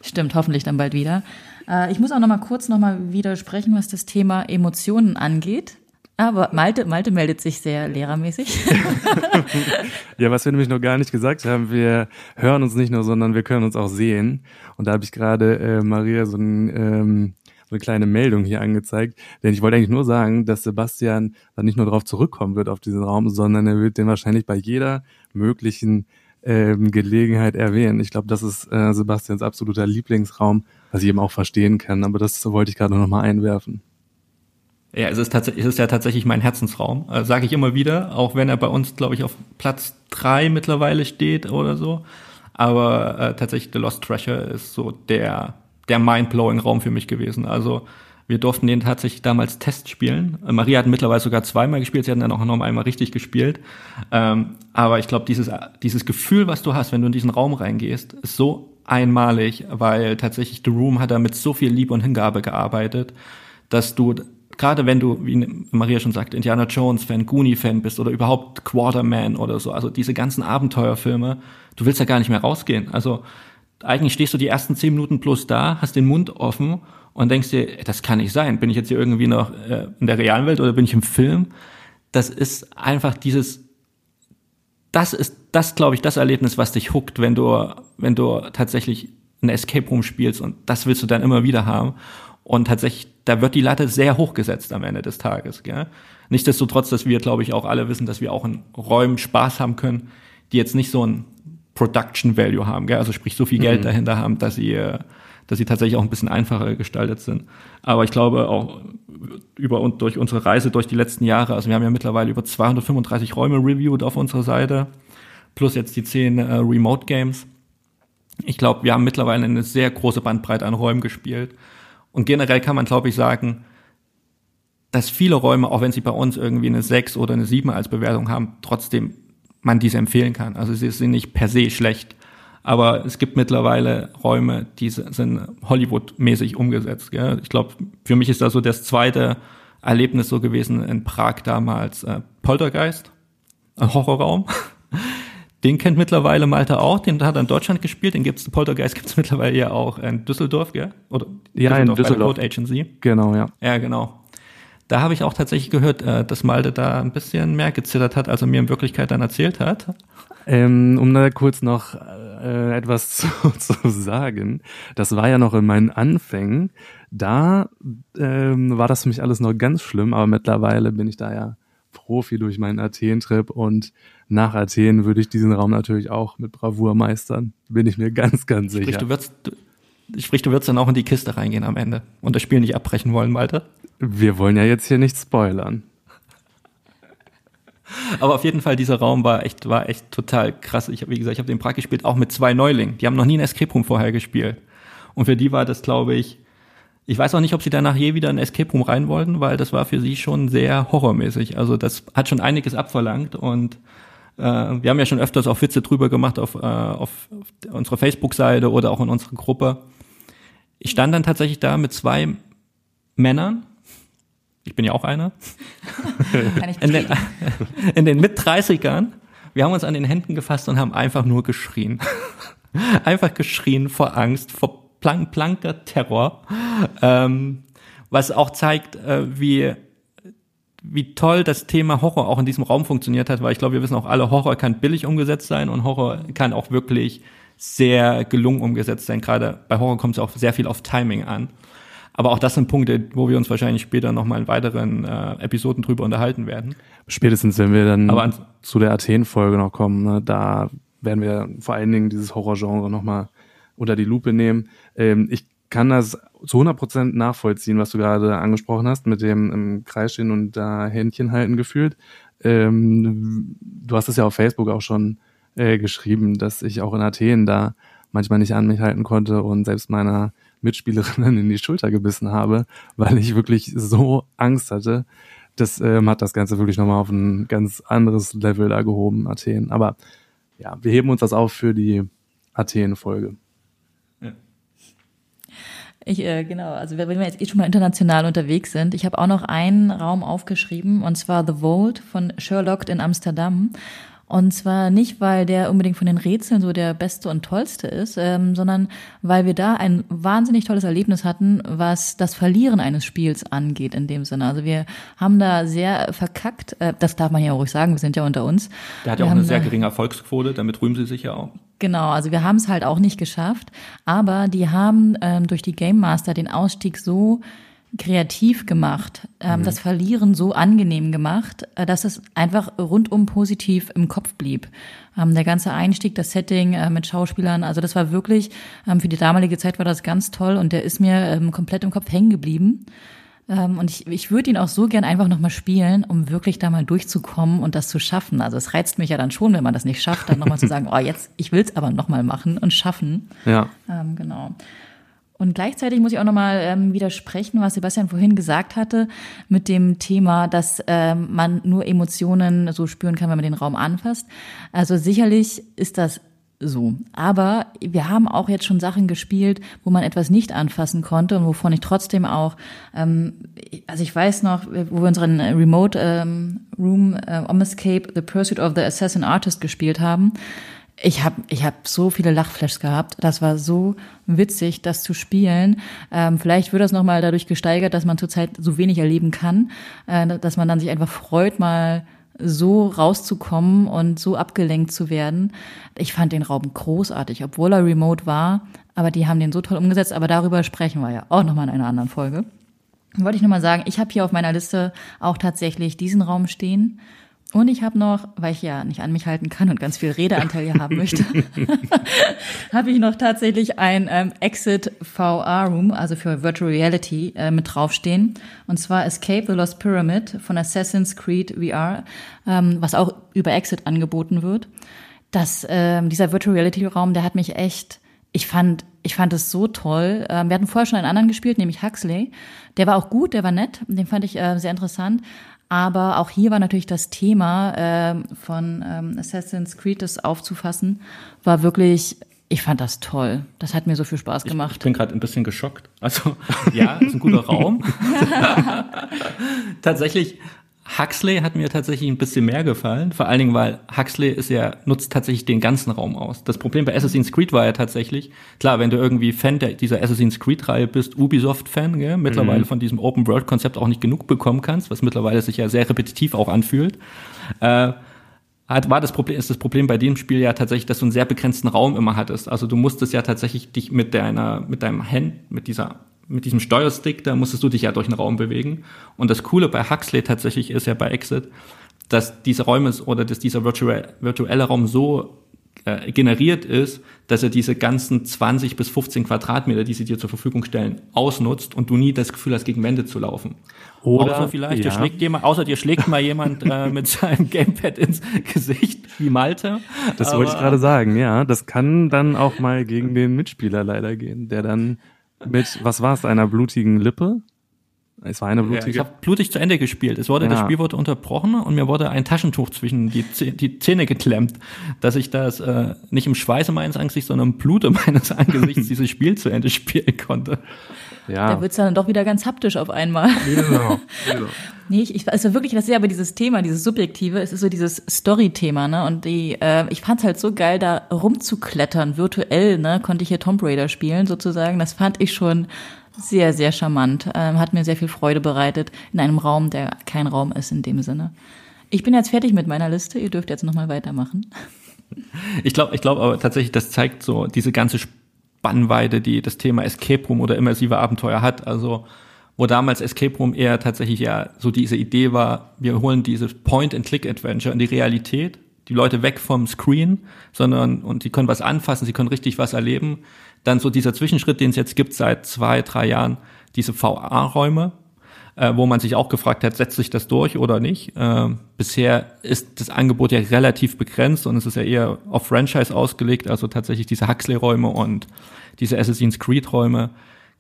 stimmt, hoffentlich dann bald wieder. Äh, ich muss auch noch mal kurz noch mal widersprechen, was das Thema Emotionen angeht. Aber Malte, Malte meldet sich sehr lehrermäßig. [laughs] ja, was wir nämlich noch gar nicht gesagt haben, wir hören uns nicht nur, sondern wir können uns auch sehen. Und da habe ich gerade äh, Maria so ein ähm, so eine kleine Meldung hier angezeigt. Denn ich wollte eigentlich nur sagen, dass Sebastian dann nicht nur darauf zurückkommen wird auf diesen Raum, sondern er wird den wahrscheinlich bei jeder möglichen ähm, Gelegenheit erwähnen. Ich glaube, das ist äh, Sebastians absoluter Lieblingsraum, was ich eben auch verstehen kann. Aber das wollte ich gerade noch mal einwerfen. Ja, es ist tatsächlich, es ist ja tatsächlich mein Herzensraum. Äh, Sage ich immer wieder, auch wenn er bei uns, glaube ich, auf Platz drei mittlerweile steht oder so. Aber äh, tatsächlich The Lost Treasure ist so der der mindblowing Raum für mich gewesen. Also wir durften den tatsächlich damals Test spielen. Maria hat mittlerweile sogar zweimal gespielt, sie hatten dann auch noch einmal richtig gespielt. Ähm, aber ich glaube, dieses, dieses Gefühl, was du hast, wenn du in diesen Raum reingehst, ist so einmalig, weil tatsächlich The Room hat da mit so viel Liebe und Hingabe gearbeitet, dass du gerade wenn du, wie Maria schon sagt, Indiana Jones-Fan, Goonie-Fan bist oder überhaupt Quarterman oder so, also diese ganzen Abenteuerfilme, du willst ja gar nicht mehr rausgehen. Also eigentlich stehst du die ersten zehn Minuten plus da, hast den Mund offen und denkst dir, das kann nicht sein. Bin ich jetzt hier irgendwie noch äh, in der realen Welt oder bin ich im Film? Das ist einfach dieses, das ist, das glaube ich, das Erlebnis, was dich huckt, wenn du, wenn du tatsächlich ein Escape Room spielst und das willst du dann immer wieder haben. Und tatsächlich da wird die Latte sehr hoch gesetzt am Ende des Tages. Gell? Nichtsdestotrotz, dass wir, glaube ich, auch alle wissen, dass wir auch in Räumen Spaß haben können, die jetzt nicht so ein Production Value haben, gell? also sprich so viel Geld mhm. dahinter haben, dass sie, äh, dass sie tatsächlich auch ein bisschen einfacher gestaltet sind. Aber ich glaube auch über und durch unsere Reise durch die letzten Jahre, also wir haben ja mittlerweile über 235 Räume reviewed auf unserer Seite, plus jetzt die zehn äh, Remote Games. Ich glaube, wir haben mittlerweile eine sehr große Bandbreite an Räumen gespielt. Und generell kann man, glaube ich, sagen, dass viele Räume, auch wenn sie bei uns irgendwie eine 6 oder eine 7 als Bewertung haben, trotzdem man diese empfehlen kann. Also sie sind nicht per se schlecht. Aber es gibt mittlerweile Räume, die sind Hollywood-mäßig umgesetzt. Gell? Ich glaube, für mich ist da so das zweite Erlebnis so gewesen in Prag damals äh, Poltergeist, ein Horrorraum. [laughs] Den kennt mittlerweile Malte auch, den hat er in Deutschland gespielt, den gibt's Poltergeist [laughs] gibt's mittlerweile ja auch in Düsseldorf, gell? Oder ja, Düsseldorf, in Düsseldorf. Code Agency. Genau, ja. Ja, genau. Da habe ich auch tatsächlich gehört, äh, dass Malte da ein bisschen mehr gezittert hat, als er mir in Wirklichkeit dann erzählt hat. Ähm, um da kurz noch äh, etwas [laughs] zu, zu sagen. Das war ja noch in meinen Anfängen. Da ähm, war das für mich alles noch ganz schlimm, aber mittlerweile bin ich da ja Profi durch meinen Athen-Trip und nach Athen würde ich diesen Raum natürlich auch mit Bravour meistern. Bin ich mir ganz, ganz sicher. Sprich, du wirst, du, sprich, du wirst dann auch in die Kiste reingehen am Ende und das Spiel nicht abbrechen wollen, Malte? Wir wollen ja jetzt hier nicht spoilern. Aber auf jeden Fall, dieser Raum war echt, war echt total krass. Ich habe, wie gesagt, ich habe den Prag gespielt, auch mit zwei Neulingen. Die haben noch nie ein Escape Room vorher gespielt. Und für die war das, glaube ich, ich weiß auch nicht, ob sie danach je wieder in Escape Room rein wollten, weil das war für sie schon sehr horrormäßig. Also das hat schon einiges abverlangt und äh, wir haben ja schon öfters auch Witze drüber gemacht auf, äh, auf, auf unserer Facebook-Seite oder auch in unserer Gruppe. Ich stand dann tatsächlich da mit zwei Männern, ich bin ja auch einer, [laughs] in den, [laughs] in den Mit-30ern. Wir haben uns an den Händen gefasst und haben einfach nur geschrien. [laughs] einfach geschrien vor Angst, vor plank, planker Terror, ähm, was auch zeigt, äh, wie wie toll das Thema Horror auch in diesem Raum funktioniert hat, weil ich glaube, wir wissen auch alle, Horror kann billig umgesetzt sein und Horror kann auch wirklich sehr gelungen umgesetzt sein. Gerade bei Horror kommt es auch sehr viel auf Timing an. Aber auch das sind Punkte, wo wir uns wahrscheinlich später nochmal in weiteren äh, Episoden drüber unterhalten werden. Spätestens, wenn wir dann zu der Athen-Folge noch kommen, ne, da werden wir vor allen Dingen dieses Horrorgenre nochmal unter die Lupe nehmen. Ähm, ich kann das zu 100 Prozent nachvollziehen, was du gerade angesprochen hast, mit dem im Kreis stehen und da Händchen halten gefühlt. Ähm, du hast es ja auf Facebook auch schon äh, geschrieben, dass ich auch in Athen da manchmal nicht an mich halten konnte und selbst meiner Mitspielerinnen in die Schulter gebissen habe, weil ich wirklich so Angst hatte. Das ähm, hat das Ganze wirklich nochmal auf ein ganz anderes Level da gehoben, Athen. Aber ja, wir heben uns das auf für die Athen-Folge. Ich, äh, genau, also wenn wir jetzt eh schon mal international unterwegs sind, ich habe auch noch einen Raum aufgeschrieben, und zwar The Vault von Sherlock in Amsterdam. Und zwar nicht, weil der unbedingt von den Rätseln so der beste und tollste ist, ähm, sondern weil wir da ein wahnsinnig tolles Erlebnis hatten, was das Verlieren eines Spiels angeht in dem Sinne. Also wir haben da sehr verkackt, äh, das darf man ja auch ruhig sagen, wir sind ja unter uns. Der hat ja auch eine sehr geringe Erfolgsquote, damit rühmen sie sich ja auch. Genau, also wir haben es halt auch nicht geschafft, aber die haben ähm, durch die Game Master den Ausstieg so kreativ gemacht, ähm, mhm. das Verlieren so angenehm gemacht, äh, dass es einfach rundum positiv im Kopf blieb. Ähm, der ganze Einstieg, das Setting äh, mit Schauspielern, also das war wirklich, ähm, für die damalige Zeit war das ganz toll und der ist mir ähm, komplett im Kopf hängen geblieben. Ähm, und ich, ich würde ihn auch so gern einfach nochmal spielen, um wirklich da mal durchzukommen und das zu schaffen. Also es reizt mich ja dann schon, wenn man das nicht schafft, dann nochmal zu [laughs] sagen, oh jetzt, ich will's aber nochmal machen und schaffen. Ja. Ähm, genau. Und gleichzeitig muss ich auch nochmal ähm, widersprechen, was Sebastian vorhin gesagt hatte, mit dem Thema, dass ähm, man nur Emotionen so spüren kann, wenn man den Raum anfasst. Also sicherlich ist das so. Aber wir haben auch jetzt schon Sachen gespielt, wo man etwas nicht anfassen konnte und wovon ich trotzdem auch, ähm, also ich weiß noch, wo wir unseren Remote ähm, Room äh, Omescape, The Pursuit of the Assassin Artist gespielt haben ich habe ich hab so viele Lachflashs gehabt. Das war so witzig, das zu spielen. Ähm, vielleicht wird das nochmal dadurch gesteigert, dass man zurzeit so wenig erleben kann, äh, dass man dann sich einfach freut, mal so rauszukommen und so abgelenkt zu werden. Ich fand den Raum großartig, obwohl er remote war, aber die haben den so toll umgesetzt. Aber darüber sprechen wir ja auch nochmal in einer anderen Folge. wollte ich nochmal sagen, ich habe hier auf meiner Liste auch tatsächlich diesen Raum stehen. Und ich habe noch, weil ich ja nicht an mich halten kann und ganz viel Redeanteil hier haben möchte, [laughs] habe ich noch tatsächlich ein ähm, Exit VR Room, also für Virtual Reality, äh, mit draufstehen. Und zwar Escape the Lost Pyramid von Assassin's Creed VR, ähm, was auch über Exit angeboten wird. Das, ähm, dieser Virtual Reality Raum, der hat mich echt, ich fand, ich fand es so toll. Ähm, wir hatten vorher schon einen anderen gespielt, nämlich Huxley. Der war auch gut, der war nett, den fand ich äh, sehr interessant. Aber auch hier war natürlich das Thema äh, von ähm, Assassin's Creed, das aufzufassen, war wirklich, ich fand das toll. Das hat mir so viel Spaß gemacht. Ich, ich bin gerade ein bisschen geschockt. Also [laughs] ja, ist ein guter Raum. [laughs] Tatsächlich Huxley hat mir tatsächlich ein bisschen mehr gefallen, vor allen Dingen, weil Huxley ist ja, nutzt tatsächlich den ganzen Raum aus. Das Problem bei Assassin's Creed war ja tatsächlich, klar, wenn du irgendwie Fan der, dieser Assassin's Creed-Reihe bist, Ubisoft-Fan, gell, mittlerweile mhm. von diesem Open-World-Konzept auch nicht genug bekommen kannst, was mittlerweile sich ja sehr repetitiv auch anfühlt, äh, hat, war das Problem, ist das Problem bei dem Spiel ja tatsächlich, dass du einen sehr begrenzten Raum immer hattest. Also du musstest ja tatsächlich dich mit deiner, mit deinem Hand, mit dieser mit diesem Steuerstick, da musstest du dich ja durch den Raum bewegen. Und das Coole bei Huxley tatsächlich ist ja bei Exit, dass diese Räume oder dass dieser virtuelle Raum so äh, generiert ist, dass er diese ganzen 20 bis 15 Quadratmeter, die sie dir zur Verfügung stellen, ausnutzt und du nie das Gefühl hast, gegen Wände zu laufen. Oder außer vielleicht, ja. dir schlägt jemand, außer dir schlägt mal jemand äh, mit [laughs] seinem Gamepad ins Gesicht, wie Malte. Das Aber, wollte ich gerade sagen, ja. Das kann dann auch mal gegen den Mitspieler leider gehen, der dann mit, was war es, einer blutigen Lippe? Es war eine blutige. Ja, ich habe blutig zu Ende gespielt. Es wurde, ja. das Spiel wurde unterbrochen und mir wurde ein Taschentuch zwischen die, die Zähne geklemmt, dass ich das äh, nicht im Schweiße meines Angesichts, sondern im Blute [laughs] meines Angesichts [laughs] dieses Spiel zu Ende spielen konnte. Ja. Da wird's dann doch wieder ganz haptisch auf einmal. Genau. genau. [laughs] nee, ich, ich also wirklich, das ist ja aber dieses Thema, dieses Subjektive, es ist so dieses Story-Thema, ne? Und die, äh, ich fand's halt so geil, da rumzuklettern, virtuell, ne? Konnte ich hier Tomb Raider spielen, sozusagen. Das fand ich schon sehr, sehr charmant. Ähm, hat mir sehr viel Freude bereitet in einem Raum, der kein Raum ist in dem Sinne. Ich bin jetzt fertig mit meiner Liste. Ihr dürft jetzt nochmal weitermachen. Ich glaube, ich glaube aber tatsächlich, das zeigt so diese ganze Spannweite, die das Thema Escape Room oder immersive Abenteuer hat. Also wo damals Escape Room eher tatsächlich ja so diese Idee war, wir holen dieses Point-and-Click-Adventure in die Realität, die Leute weg vom Screen, sondern und die können was anfassen, sie können richtig was erleben. Dann so dieser Zwischenschritt, den es jetzt gibt seit zwei, drei Jahren, diese VR-Räume, äh, wo man sich auch gefragt hat, setzt sich das durch oder nicht. Äh, bisher ist das Angebot ja relativ begrenzt und es ist ja eher auf Franchise ausgelegt, also tatsächlich diese Huxley-Räume und diese Assassin's Creed-Räume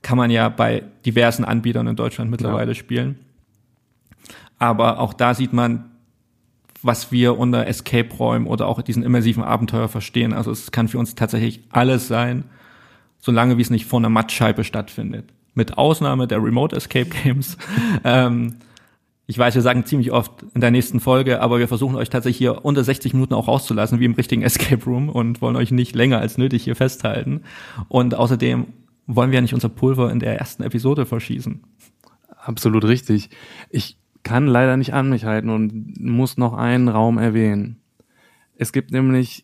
kann man ja bei diversen Anbietern in Deutschland mittlerweile ja. spielen. Aber auch da sieht man, was wir unter Escape-Räumen oder auch diesen immersiven Abenteuer verstehen. Also es kann für uns tatsächlich alles sein, solange wie es nicht vor einer Mattscheibe stattfindet mit Ausnahme der Remote Escape Games. [laughs] ähm, ich weiß, wir sagen ziemlich oft in der nächsten Folge, aber wir versuchen euch tatsächlich hier unter 60 Minuten auch rauszulassen, wie im richtigen Escape Room und wollen euch nicht länger als nötig hier festhalten. Und außerdem wollen wir ja nicht unser Pulver in der ersten Episode verschießen. Absolut richtig. Ich kann leider nicht an mich halten und muss noch einen Raum erwähnen. Es gibt nämlich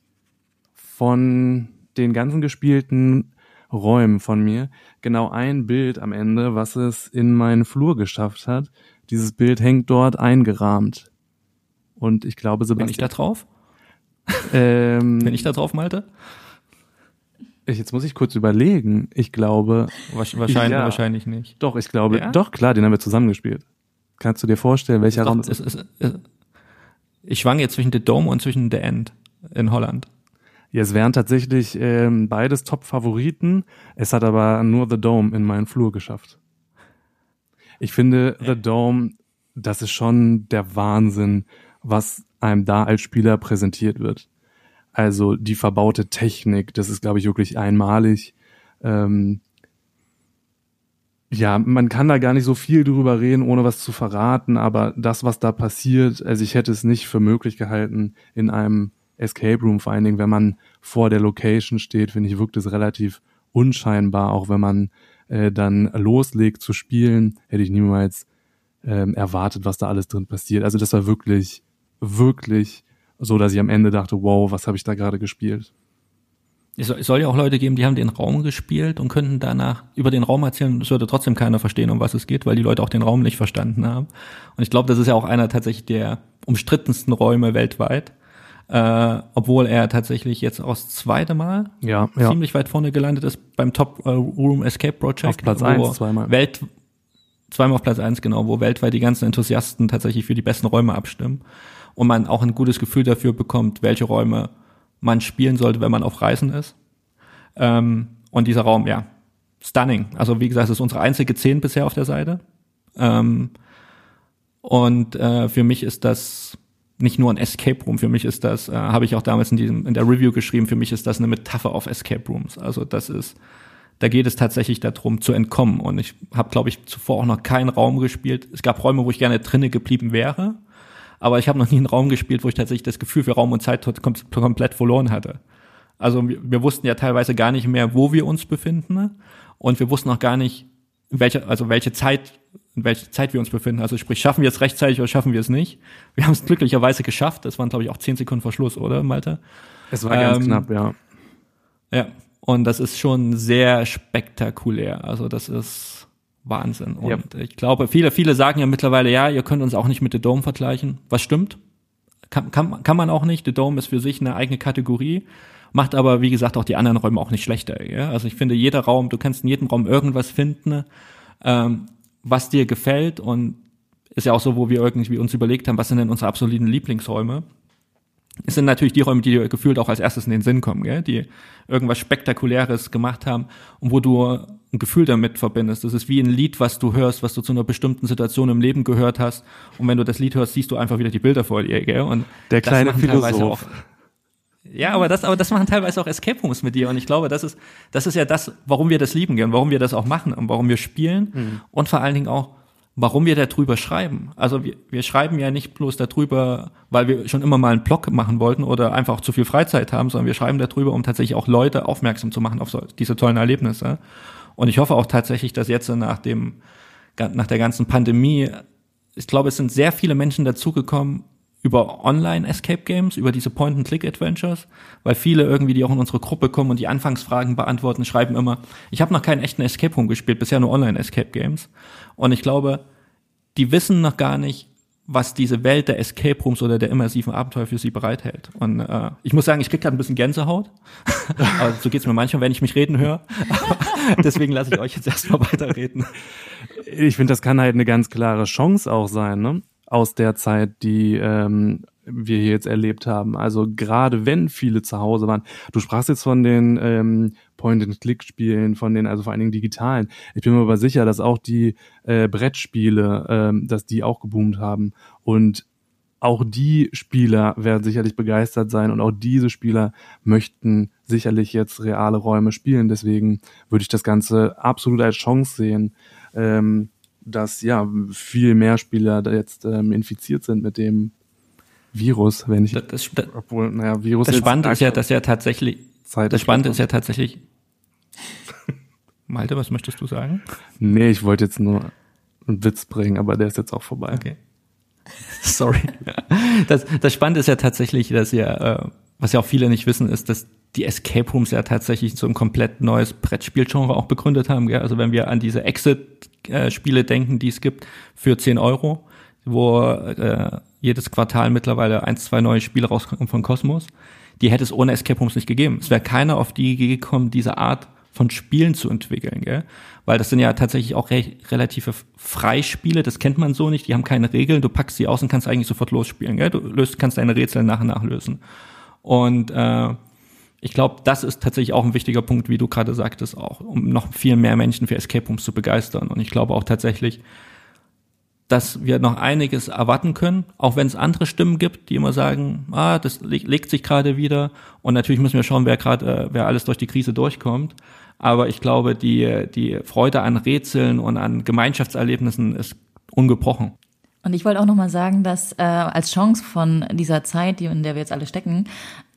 von den ganzen gespielten Räumen von mir genau ein Bild am Ende, was es in meinen Flur geschafft hat. Dieses Bild hängt dort eingerahmt. Und ich glaube, Sebastian. Bin ich da drauf? [laughs] Ähm, Bin ich da drauf, Malte? Ich, jetzt muss ich kurz überlegen. Ich glaube. Wahrscheinlich, ja. wahrscheinlich nicht. Doch, ich glaube. Ja? Doch, klar, den haben wir zusammengespielt. Kannst du dir vorstellen, welcher Raum ich schwange jetzt zwischen The Dome und zwischen The End in Holland. Ja, es wären tatsächlich ähm, beides Top-Favoriten. Es hat aber nur The Dome in meinen Flur geschafft. Ich finde, The Dome, das ist schon der Wahnsinn, was einem da als Spieler präsentiert wird. Also die verbaute Technik, das ist, glaube ich, wirklich einmalig. Ähm, ja, man kann da gar nicht so viel drüber reden, ohne was zu verraten, aber das, was da passiert, also ich hätte es nicht für möglich gehalten, in einem Escape Room, vor allen Dingen, wenn man vor der Location steht, finde ich, wirkt es relativ unscheinbar, auch wenn man äh, dann loslegt zu spielen, hätte ich niemals ähm, erwartet, was da alles drin passiert. Also das war wirklich, wirklich so, dass ich am Ende dachte, wow, was habe ich da gerade gespielt? es soll ja auch Leute geben, die haben den Raum gespielt und könnten danach über den Raum erzählen. Es würde trotzdem keiner verstehen, um was es geht, weil die Leute auch den Raum nicht verstanden haben. Und ich glaube, das ist ja auch einer tatsächlich der umstrittensten Räume weltweit. Äh, obwohl er tatsächlich jetzt auch das zweite Mal ja, ziemlich weit vorne gelandet ist beim Top äh, Room Escape Project. Auf Platz eins zweimal. Welt, zweimal auf Platz eins genau, wo weltweit die ganzen Enthusiasten tatsächlich für die besten Räume abstimmen. Und man auch ein gutes Gefühl dafür bekommt, welche Räume man spielen sollte, wenn man auf Reisen ist. Ähm, und dieser Raum, ja, stunning. Also wie gesagt, es ist unsere einzige 10 bisher auf der Seite. Ähm, und äh, für mich ist das nicht nur ein Escape Room, für mich ist das, äh, habe ich auch damals in, diesem, in der Review geschrieben, für mich ist das eine Metapher auf Escape Rooms. Also das ist, da geht es tatsächlich darum zu entkommen. Und ich habe, glaube ich, zuvor auch noch keinen Raum gespielt. Es gab Räume, wo ich gerne drinne geblieben wäre aber ich habe noch nie einen Raum gespielt, wo ich tatsächlich das Gefühl für Raum und Zeit komplett verloren hatte. Also wir, wir wussten ja teilweise gar nicht mehr, wo wir uns befinden und wir wussten auch gar nicht, welche, also welche Zeit, in welcher Zeit wir uns befinden. Also sprich, schaffen wir es rechtzeitig oder schaffen wir es nicht? Wir haben es glücklicherweise geschafft. Das waren, glaube ich, auch zehn Sekunden Verschluss, oder, Malte? Es war ganz ähm, knapp, ja. Ja, und das ist schon sehr spektakulär. Also das ist Wahnsinn. Und ja. ich glaube, viele, viele sagen ja mittlerweile, ja, ihr könnt uns auch nicht mit The Dome vergleichen. Was stimmt? Kann, kann, kann man auch nicht. The Dome ist für sich eine eigene Kategorie, macht aber, wie gesagt, auch die anderen Räume auch nicht schlechter. Ja? Also ich finde, jeder Raum, du kannst in jedem Raum irgendwas finden, ähm, was dir gefällt und ist ja auch so, wo wir irgendwie uns überlegt haben, was sind denn unsere absoluten Lieblingsräume? Es sind natürlich die Räume, die dir gefühlt auch als erstes in den Sinn kommen, gell? die irgendwas Spektakuläres gemacht haben und wo du ein Gefühl damit verbindest. Das ist wie ein Lied, was du hörst, was du zu einer bestimmten Situation im Leben gehört hast. Und wenn du das Lied hörst, siehst du einfach wieder die Bilder vor dir. Gell? Und Der kleine Philosoph. Ja, aber das, aber das machen teilweise auch Escape Rooms mit dir. Und ich glaube, das ist, das ist ja das, warum wir das lieben gern, warum wir das auch machen und warum wir spielen. Mhm. Und vor allen Dingen auch, warum wir darüber schreiben. Also wir, wir schreiben ja nicht bloß darüber, weil wir schon immer mal einen Blog machen wollten oder einfach auch zu viel Freizeit haben, sondern wir schreiben darüber, um tatsächlich auch Leute aufmerksam zu machen auf so, diese tollen Erlebnisse. Und ich hoffe auch tatsächlich, dass jetzt nach dem, nach der ganzen Pandemie, ich glaube, es sind sehr viele Menschen dazugekommen über Online-Escape-Games, über diese Point-and-Click-Adventures, weil viele irgendwie, die auch in unsere Gruppe kommen und die Anfangsfragen beantworten, schreiben immer, ich habe noch keinen echten Escape-Room gespielt, bisher nur Online-Escape-Games. Und ich glaube, die wissen noch gar nicht, was diese Welt der Escape Rooms oder der immersiven Abenteuer für sie bereithält. Und äh, ich muss sagen, ich krieg gerade ein bisschen Gänsehaut. [laughs] Aber so geht's mir manchmal, wenn ich mich reden höre. [laughs] Deswegen lasse ich euch jetzt erstmal weiterreden. Ich finde, das kann halt eine ganz klare Chance auch sein, ne? Aus der Zeit, die ähm, wir hier jetzt erlebt haben. Also gerade wenn viele zu Hause waren. Du sprachst jetzt von den ähm, Point-and-Click-Spielen, von den, also vor allen Dingen digitalen. Ich bin mir aber sicher, dass auch die äh, Brettspiele, ähm, dass die auch geboomt haben. Und auch die Spieler werden sicherlich begeistert sein und auch diese Spieler möchten sicherlich jetzt reale Räume spielen. Deswegen würde ich das Ganze absolut als Chance sehen, ähm, dass ja viel mehr Spieler da jetzt ähm, infiziert sind mit dem Virus, wenn ich. Das, das, obwohl, naja, Virus. Das Spannende ist ja, dass ja tatsächlich. Zeit das Spannende ist ja tatsächlich. [laughs] Malte, was möchtest du sagen? Nee, ich wollte jetzt nur einen Witz bringen, aber der ist jetzt auch vorbei. Okay. [laughs] Sorry. [laughs] Das, das Spannende ist ja tatsächlich, dass ja, äh, was ja auch viele nicht wissen, ist, dass die Escape Rooms ja tatsächlich so ein komplett neues Brettspielgenre auch begründet haben. Gell? Also wenn wir an diese Exit-Spiele denken, die es gibt für 10 Euro, wo äh, jedes Quartal mittlerweile ein, zwei neue Spiele rauskommen von Cosmos. Die hätte es ohne Escape Rooms nicht gegeben. Es wäre keiner auf die Idee gekommen, diese Art von Spielen zu entwickeln, gell? Weil das sind ja tatsächlich auch re relative Freispiele, das kennt man so nicht, die haben keine Regeln, du packst sie aus und kannst eigentlich sofort losspielen, gell? Du löst, kannst deine Rätsel nach und nach lösen. Und äh, ich glaube, das ist tatsächlich auch ein wichtiger Punkt, wie du gerade sagtest, auch, um noch viel mehr Menschen für Escape Rooms zu begeistern. Und ich glaube auch tatsächlich, dass wir noch einiges erwarten können, auch wenn es andere Stimmen gibt, die immer sagen, ah, das legt sich gerade wieder und natürlich müssen wir schauen, wer gerade, äh, wer alles durch die Krise durchkommt. Aber ich glaube, die, die Freude an Rätseln und an Gemeinschaftserlebnissen ist ungebrochen. Und ich wollte auch nochmal sagen, dass äh, als Chance von dieser Zeit, in der wir jetzt alle stecken,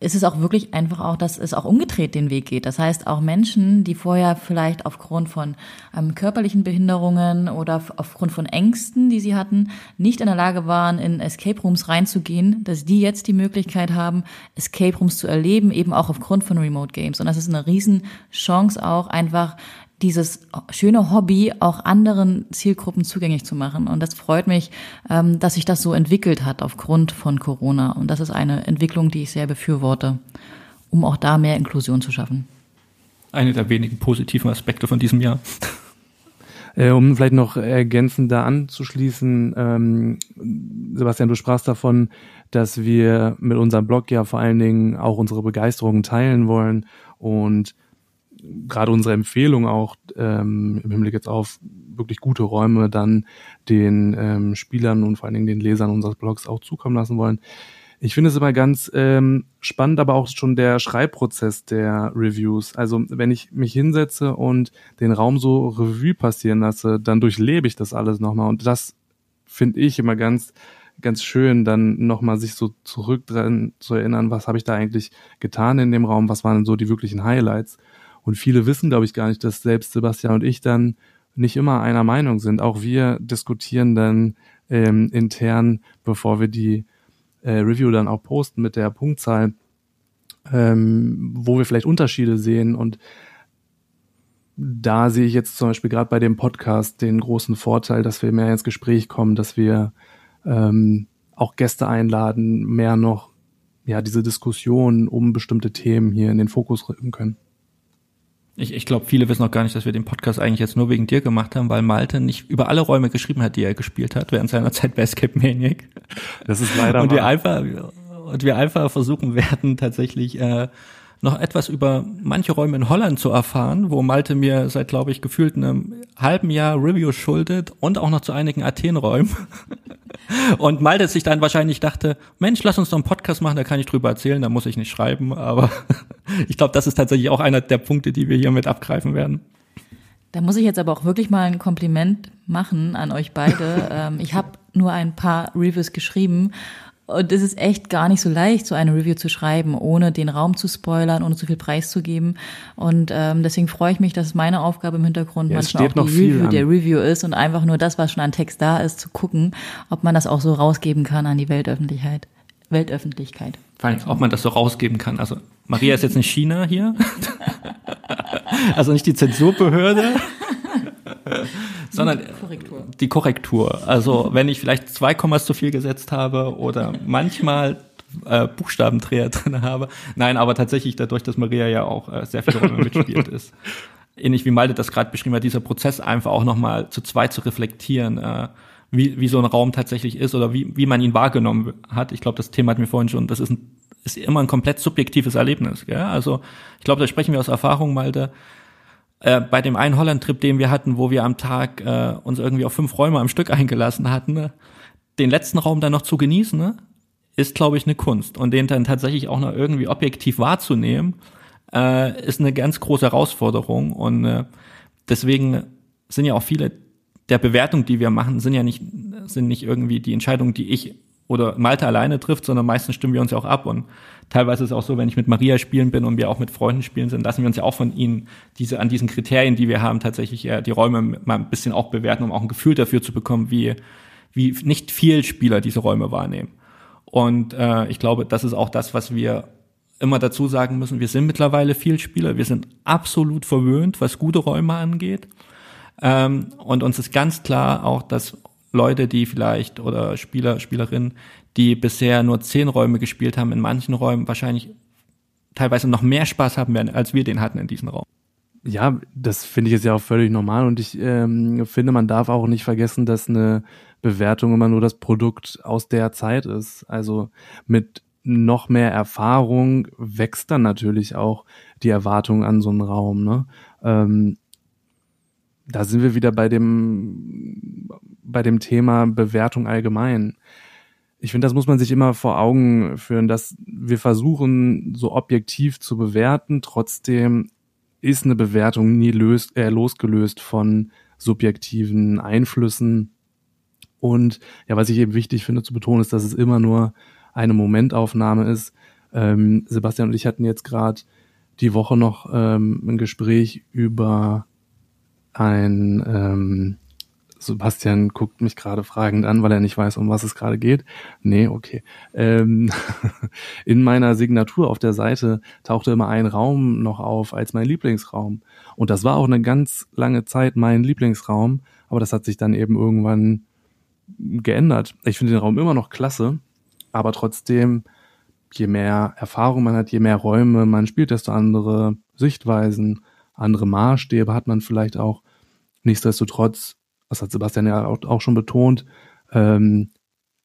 ist es auch wirklich einfach auch, dass es auch umgedreht den Weg geht. Das heißt, auch Menschen, die vorher vielleicht aufgrund von ähm, körperlichen Behinderungen oder aufgrund von Ängsten, die sie hatten, nicht in der Lage waren, in Escape Rooms reinzugehen, dass die jetzt die Möglichkeit haben, Escape Rooms zu erleben, eben auch aufgrund von Remote Games. Und das ist eine Riesenchance auch einfach dieses schöne Hobby auch anderen Zielgruppen zugänglich zu machen. Und das freut mich, ähm, dass sich das so entwickelt hat aufgrund von Corona. Und das ist eine Entwicklung, die ich sehr befürworte, um auch da mehr Inklusion zu schaffen. Eine der wenigen positiven Aspekte von diesem Jahr. [laughs] Äh, um vielleicht noch ergänzend da anzuschließen, ähm, Sebastian, du sprachst davon, dass wir mit unserem Blog ja vor allen Dingen auch unsere Begeisterung teilen wollen und gerade unsere Empfehlung auch ähm, im Hinblick jetzt auf wirklich gute Räume dann den ähm, Spielern und vor allen Dingen den Lesern unseres Blogs auch zukommen lassen wollen. Ich finde es immer ganz ähm, spannend, aber auch schon der Schreibprozess der Reviews. Also wenn ich mich hinsetze und den Raum so Revue passieren lasse, dann durchlebe ich das alles nochmal. Und das finde ich immer ganz, ganz schön, dann nochmal sich so zurück dran zu erinnern, was habe ich da eigentlich getan in dem Raum, was waren so die wirklichen Highlights. Und viele wissen, glaube ich, gar nicht, dass selbst Sebastian und ich dann nicht immer einer Meinung sind. Auch wir diskutieren dann ähm, intern, bevor wir die äh, Review dann auch posten mit der Punktzahl, ähm, wo wir vielleicht Unterschiede sehen. Und da sehe ich jetzt zum Beispiel gerade bei dem Podcast den großen Vorteil, dass wir mehr ins Gespräch kommen, dass wir ähm, auch Gäste einladen, mehr noch ja diese Diskussion um bestimmte Themen hier in den Fokus rücken können. Ich, ich glaube, viele wissen auch gar nicht, dass wir den Podcast eigentlich jetzt nur wegen dir gemacht haben, weil Malte nicht über alle Räume geschrieben hat, die er gespielt hat während seiner [laughs] Zeit bei Escape Maniac. Das ist leider und wir einfach und wir einfach versuchen werden tatsächlich äh, noch etwas über manche Räume in Holland zu erfahren, wo Malte mir seit, glaube ich, gefühlt einem halben Jahr Review schuldet und auch noch zu einigen Athen-Räumen. [laughs] Und Malte sich dann wahrscheinlich dachte, Mensch, lass uns doch einen Podcast machen, da kann ich drüber erzählen, da muss ich nicht schreiben. Aber [laughs] ich glaube, das ist tatsächlich auch einer der Punkte, die wir hier mit abgreifen werden. Da muss ich jetzt aber auch wirklich mal ein Kompliment machen an euch beide. [laughs] Ähm, ich habe nur ein paar Reviews geschrieben und es ist echt gar nicht so leicht, so eine Review zu schreiben, ohne den Raum zu spoilern, ohne zu viel Preis zu geben. Und ähm, deswegen freue ich mich, dass meine Aufgabe im Hintergrund ja, manchmal auch die Review der Review ist und einfach nur das, was schon an Text da ist, zu gucken, ob man das auch so rausgeben kann an die Weltöffentlichkeit. Weltöffentlichkeit. Vor allem, ob man das so rausgeben kann. Also Maria ist jetzt nicht China hier. [laughs] also nicht die Zensurbehörde. [laughs] sondern die Korrektur. die Korrektur. Also [laughs] wenn ich vielleicht zwei Kommas zu viel gesetzt habe oder manchmal äh, Buchstabendreher [laughs] drin habe. Nein, aber tatsächlich dadurch, dass Maria ja auch äh, sehr viel mitspielt ist. Ähnlich wie Malte das gerade beschrieben hat, dieser Prozess einfach auch nochmal zu zweit zu reflektieren, äh, wie, wie so ein Raum tatsächlich ist oder wie, wie man ihn wahrgenommen hat. Ich glaube, das Thema hatten wir vorhin schon. Das ist, ein, ist immer ein komplett subjektives Erlebnis. Gell? Also ich glaube, da sprechen wir aus Erfahrung, Malte äh, bei dem einen Holland-Trip, den wir hatten, wo wir am Tag äh, uns irgendwie auf fünf Räume am Stück [laughs] eingelassen hatten, ne? den letzten Raum dann noch zu genießen, ne? ist, glaube ich, eine Kunst. Und den dann tatsächlich auch noch irgendwie objektiv wahrzunehmen, äh, ist eine ganz große Herausforderung. Und äh, deswegen sind ja auch viele der Bewertungen, die wir machen, sind ja nicht, sind nicht irgendwie die Entscheidungen, die ich oder Malte alleine trifft, sondern meistens stimmen wir uns ja auch ab. Und teilweise ist es auch so, wenn ich mit Maria spielen bin und wir auch mit Freunden spielen sind, lassen wir uns ja auch von ihnen diese, an diesen Kriterien, die wir haben, tatsächlich ja die Räume mal ein bisschen auch bewerten, um auch ein Gefühl dafür zu bekommen, wie, wie nicht viel Spieler diese Räume wahrnehmen. Und äh, ich glaube, das ist auch das, was wir immer dazu sagen müssen. Wir sind mittlerweile viel Spieler. Wir sind absolut verwöhnt, was gute Räume angeht. Ähm, und uns ist ganz klar auch, dass Leute, die vielleicht oder Spieler, Spielerinnen, die bisher nur zehn Räume gespielt haben, in manchen Räumen wahrscheinlich teilweise noch mehr Spaß haben werden, als wir den hatten in diesem Raum. Ja, das finde ich jetzt ja auch völlig normal und ich ähm, finde, man darf auch nicht vergessen, dass eine Bewertung immer nur das Produkt aus der Zeit ist. Also mit noch mehr Erfahrung wächst dann natürlich auch die Erwartung an so einen Raum. Ne? Ähm, da sind wir wieder bei dem, bei dem Thema Bewertung allgemein. Ich finde, das muss man sich immer vor Augen führen, dass wir versuchen, so objektiv zu bewerten. Trotzdem ist eine Bewertung nie löst, äh, losgelöst von subjektiven Einflüssen. Und ja, was ich eben wichtig finde zu betonen, ist, dass es immer nur eine Momentaufnahme ist. Ähm, Sebastian und ich hatten jetzt gerade die Woche noch ähm, ein Gespräch über ein ähm, Sebastian guckt mich gerade fragend an, weil er nicht weiß, um was es gerade geht. Nee, okay. Ähm, [laughs] in meiner Signatur auf der Seite tauchte immer ein Raum noch auf als mein Lieblingsraum. Und das war auch eine ganz lange Zeit mein Lieblingsraum, aber das hat sich dann eben irgendwann geändert. Ich finde den Raum immer noch klasse, aber trotzdem, je mehr Erfahrung man hat, je mehr Räume man spielt, desto andere Sichtweisen, andere Maßstäbe hat man vielleicht auch. Nichtsdestotrotz das hat Sebastian ja auch, schon betont, ähm,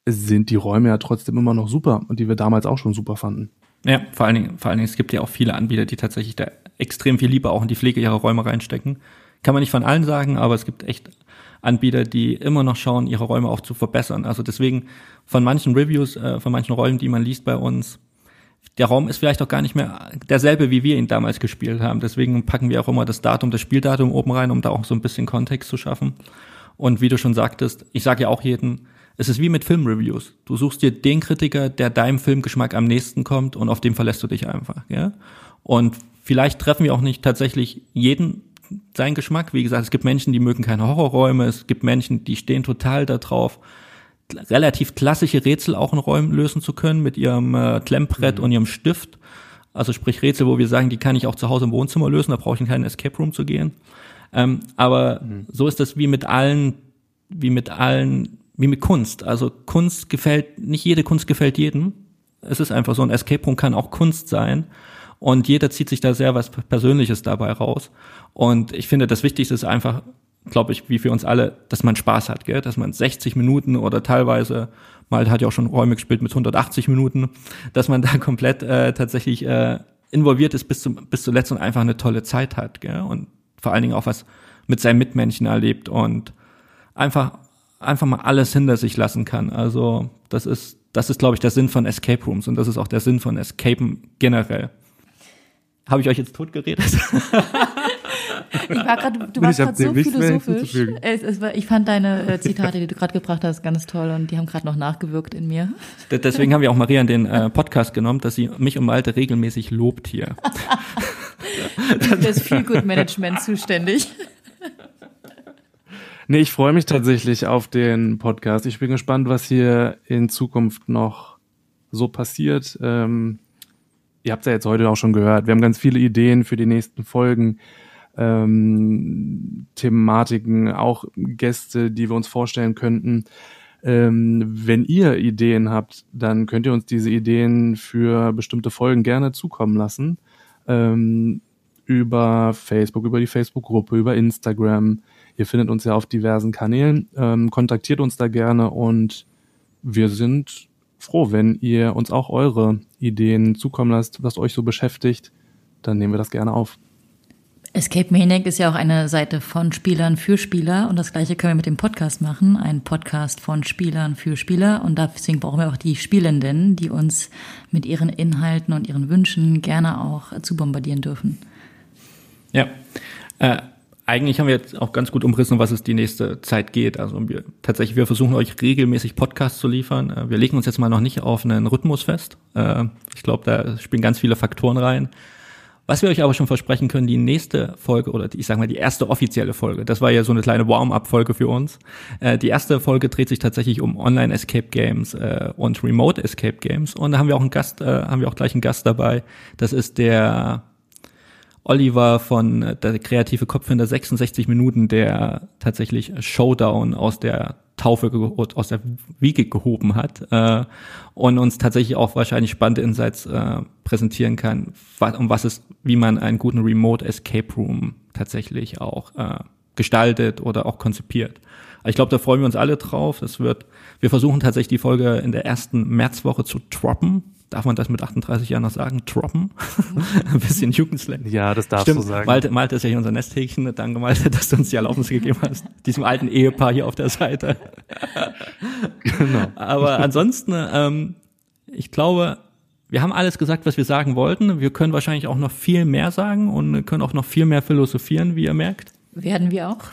sind die Räume ja trotzdem immer noch super und die wir damals auch schon super fanden. Ja, vor allen Dingen, vor allen Dingen, es gibt ja auch viele Anbieter, die tatsächlich da extrem viel Liebe auch in die Pflege ihrer Räume reinstecken. Kann man nicht von allen sagen, aber es gibt echt Anbieter, die immer noch schauen, ihre Räume auch zu verbessern. Also deswegen von manchen Reviews, äh, von manchen Räumen, die man liest bei uns, der Raum ist vielleicht auch gar nicht mehr derselbe, wie wir ihn damals gespielt haben. Deswegen packen wir auch immer das Datum, das Spieldatum oben rein, um da auch so ein bisschen Kontext zu schaffen. Und wie du schon sagtest, ich sage ja auch jedem, es ist wie mit Filmreviews. Du suchst dir den Kritiker, der deinem Filmgeschmack am nächsten kommt und auf dem verlässt du dich einfach. Ja? Und vielleicht treffen wir auch nicht tatsächlich jeden seinen Geschmack. Wie gesagt, es gibt Menschen, die mögen keine Horrorräume, es gibt Menschen, die stehen total darauf, relativ klassische Rätsel auch in Räumen lösen zu können mit ihrem äh, Klemmbrett mhm. und ihrem Stift. Also sprich Rätsel, wo wir sagen, die kann ich auch zu Hause im Wohnzimmer lösen, da brauche ich in keinen Escape Room zu gehen. Ähm, aber mhm. so ist das wie mit allen, wie mit allen, wie mit Kunst. Also Kunst gefällt, nicht jede Kunst gefällt jedem. Es ist einfach so, ein Escape Room kann auch Kunst sein. Und jeder zieht sich da sehr was Persönliches dabei raus. Und ich finde, das Wichtigste ist einfach, glaube ich, wie für uns alle, dass man Spaß hat, gell? dass man 60 Minuten oder teilweise, mal hat ja auch schon Räume gespielt mit 180 Minuten, dass man da [laughs] komplett äh, tatsächlich äh, involviert ist bis, zum, bis zuletzt und einfach eine tolle Zeit hat. Gell? Und vor allen Dingen auch was mit seinen Mitmenschen erlebt und einfach, einfach mal alles hinter sich lassen kann. Also, das ist, das ist, glaube ich, der Sinn von Escape Rooms und das ist auch der Sinn von Escapen generell. Habe ich euch jetzt tot geredet? [laughs] ich war grad, du warst gerade so philosophisch. Es, es war, ich fand deine äh, Zitate, die du gerade gebracht hast, ganz toll und die haben gerade noch nachgewirkt in mir. Deswegen haben wir auch Maria in den äh, Podcast genommen, dass sie mich und Malte regelmäßig lobt hier. Für [laughs] das Feel Good Management zuständig. Nee, ich freue mich tatsächlich auf den Podcast. Ich bin gespannt, was hier in Zukunft noch so passiert. Ähm, ihr habt es ja jetzt heute auch schon gehört. Wir haben ganz viele Ideen für die nächsten Folgen, ähm, Thematiken, auch Gäste, die wir uns vorstellen könnten. Ähm, wenn ihr Ideen habt, dann könnt ihr uns diese Ideen für bestimmte Folgen gerne zukommen lassen. Ähm, über Facebook, über die Facebook-Gruppe, über Instagram. Ihr findet uns ja auf diversen Kanälen. Ähm, kontaktiert uns da gerne und wir sind froh, wenn ihr uns auch eure Ideen zukommen lasst, was euch so beschäftigt. Dann nehmen wir das gerne auf. Escape Maniac ist ja auch eine Seite von Spielern für Spieler und das gleiche können wir mit dem Podcast machen. Ein Podcast von Spielern für Spieler und deswegen brauchen wir auch die Spielenden, die uns mit ihren Inhalten und ihren Wünschen gerne auch zu bombardieren dürfen. Ja. Äh, eigentlich haben wir jetzt auch ganz gut umrissen, was es die nächste Zeit geht. Also wir tatsächlich, wir versuchen euch regelmäßig Podcasts zu liefern. Äh, wir legen uns jetzt mal noch nicht auf einen Rhythmus fest. Äh, ich glaube, da spielen ganz viele Faktoren rein. Was wir euch aber schon versprechen können, die nächste Folge oder ich sage mal die erste offizielle Folge, das war ja so eine kleine Warm-up-Folge für uns. Äh, die erste Folge dreht sich tatsächlich um Online-Escape-Games äh, und Remote-Escape-Games und da haben wir auch einen Gast, äh, haben wir auch gleich einen Gast dabei. Das ist der Oliver von äh, der kreative Kopf in der 66 Minuten, der tatsächlich Showdown aus der Taufe aus der Wiege gehoben hat äh, und uns tatsächlich auch wahrscheinlich spannende Insights äh, präsentieren kann, um was es, wie man einen guten Remote Escape Room tatsächlich auch äh, gestaltet oder auch konzipiert. Ich glaube, da freuen wir uns alle drauf. Das wird, wir versuchen tatsächlich die Folge in der ersten Märzwoche zu droppen darf man das mit 38 Jahren noch sagen? Droppen? [laughs] Ein bisschen Jugendslang. Ja, das darfst Stimmt. du sagen. Malte, Malte ist ja hier unser Nesthäkchen. Danke, Malte, [laughs] dass du uns die Erlaubnis gegeben hast. Diesem alten Ehepaar hier auf der Seite. [laughs] genau. Aber ansonsten, ähm, ich glaube, wir haben alles gesagt, was wir sagen wollten. Wir können wahrscheinlich auch noch viel mehr sagen und können auch noch viel mehr philosophieren, wie ihr merkt. Werden wir auch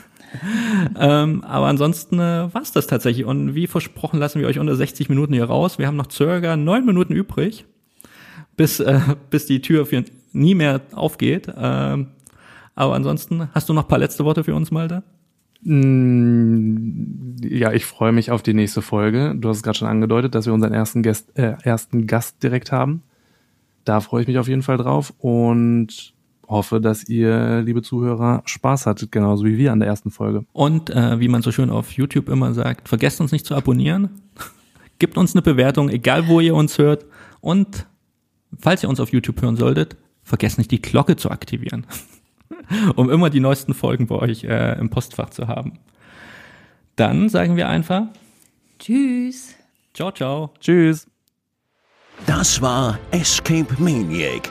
ähm, aber ansonsten äh, war es das tatsächlich. Und wie versprochen lassen wir euch unter 60 Minuten hier raus. Wir haben noch circa neun Minuten übrig. bis, äh, bis die Tür für nie mehr aufgeht. Ähm, aber ansonsten, hast du noch ein paar letzte Worte für uns, Malte? Mm, Ja, ich freue mich auf die nächste Folge. Du hast es gerade schon angedeutet, dass wir unseren ersten Gast, äh, ersten Gast direkt haben. Da freue ich mich auf jeden Fall drauf und hoffe, dass ihr, liebe Zuhörer, Spaß hattet, genauso wie wir an der ersten Folge. Und äh, wie man so schön auf YouTube immer sagt, vergesst uns nicht zu abonnieren. [laughs] Gebt uns eine Bewertung, egal wo ihr uns hört. Und falls ihr uns auf YouTube hören solltet, vergesst nicht die Glocke zu aktivieren, [laughs] um immer die neuesten Folgen bei euch äh, im Postfach zu haben. Dann sagen wir einfach, Tschüss. ciao, ciao. Tschüss! Das war Escape Maniac,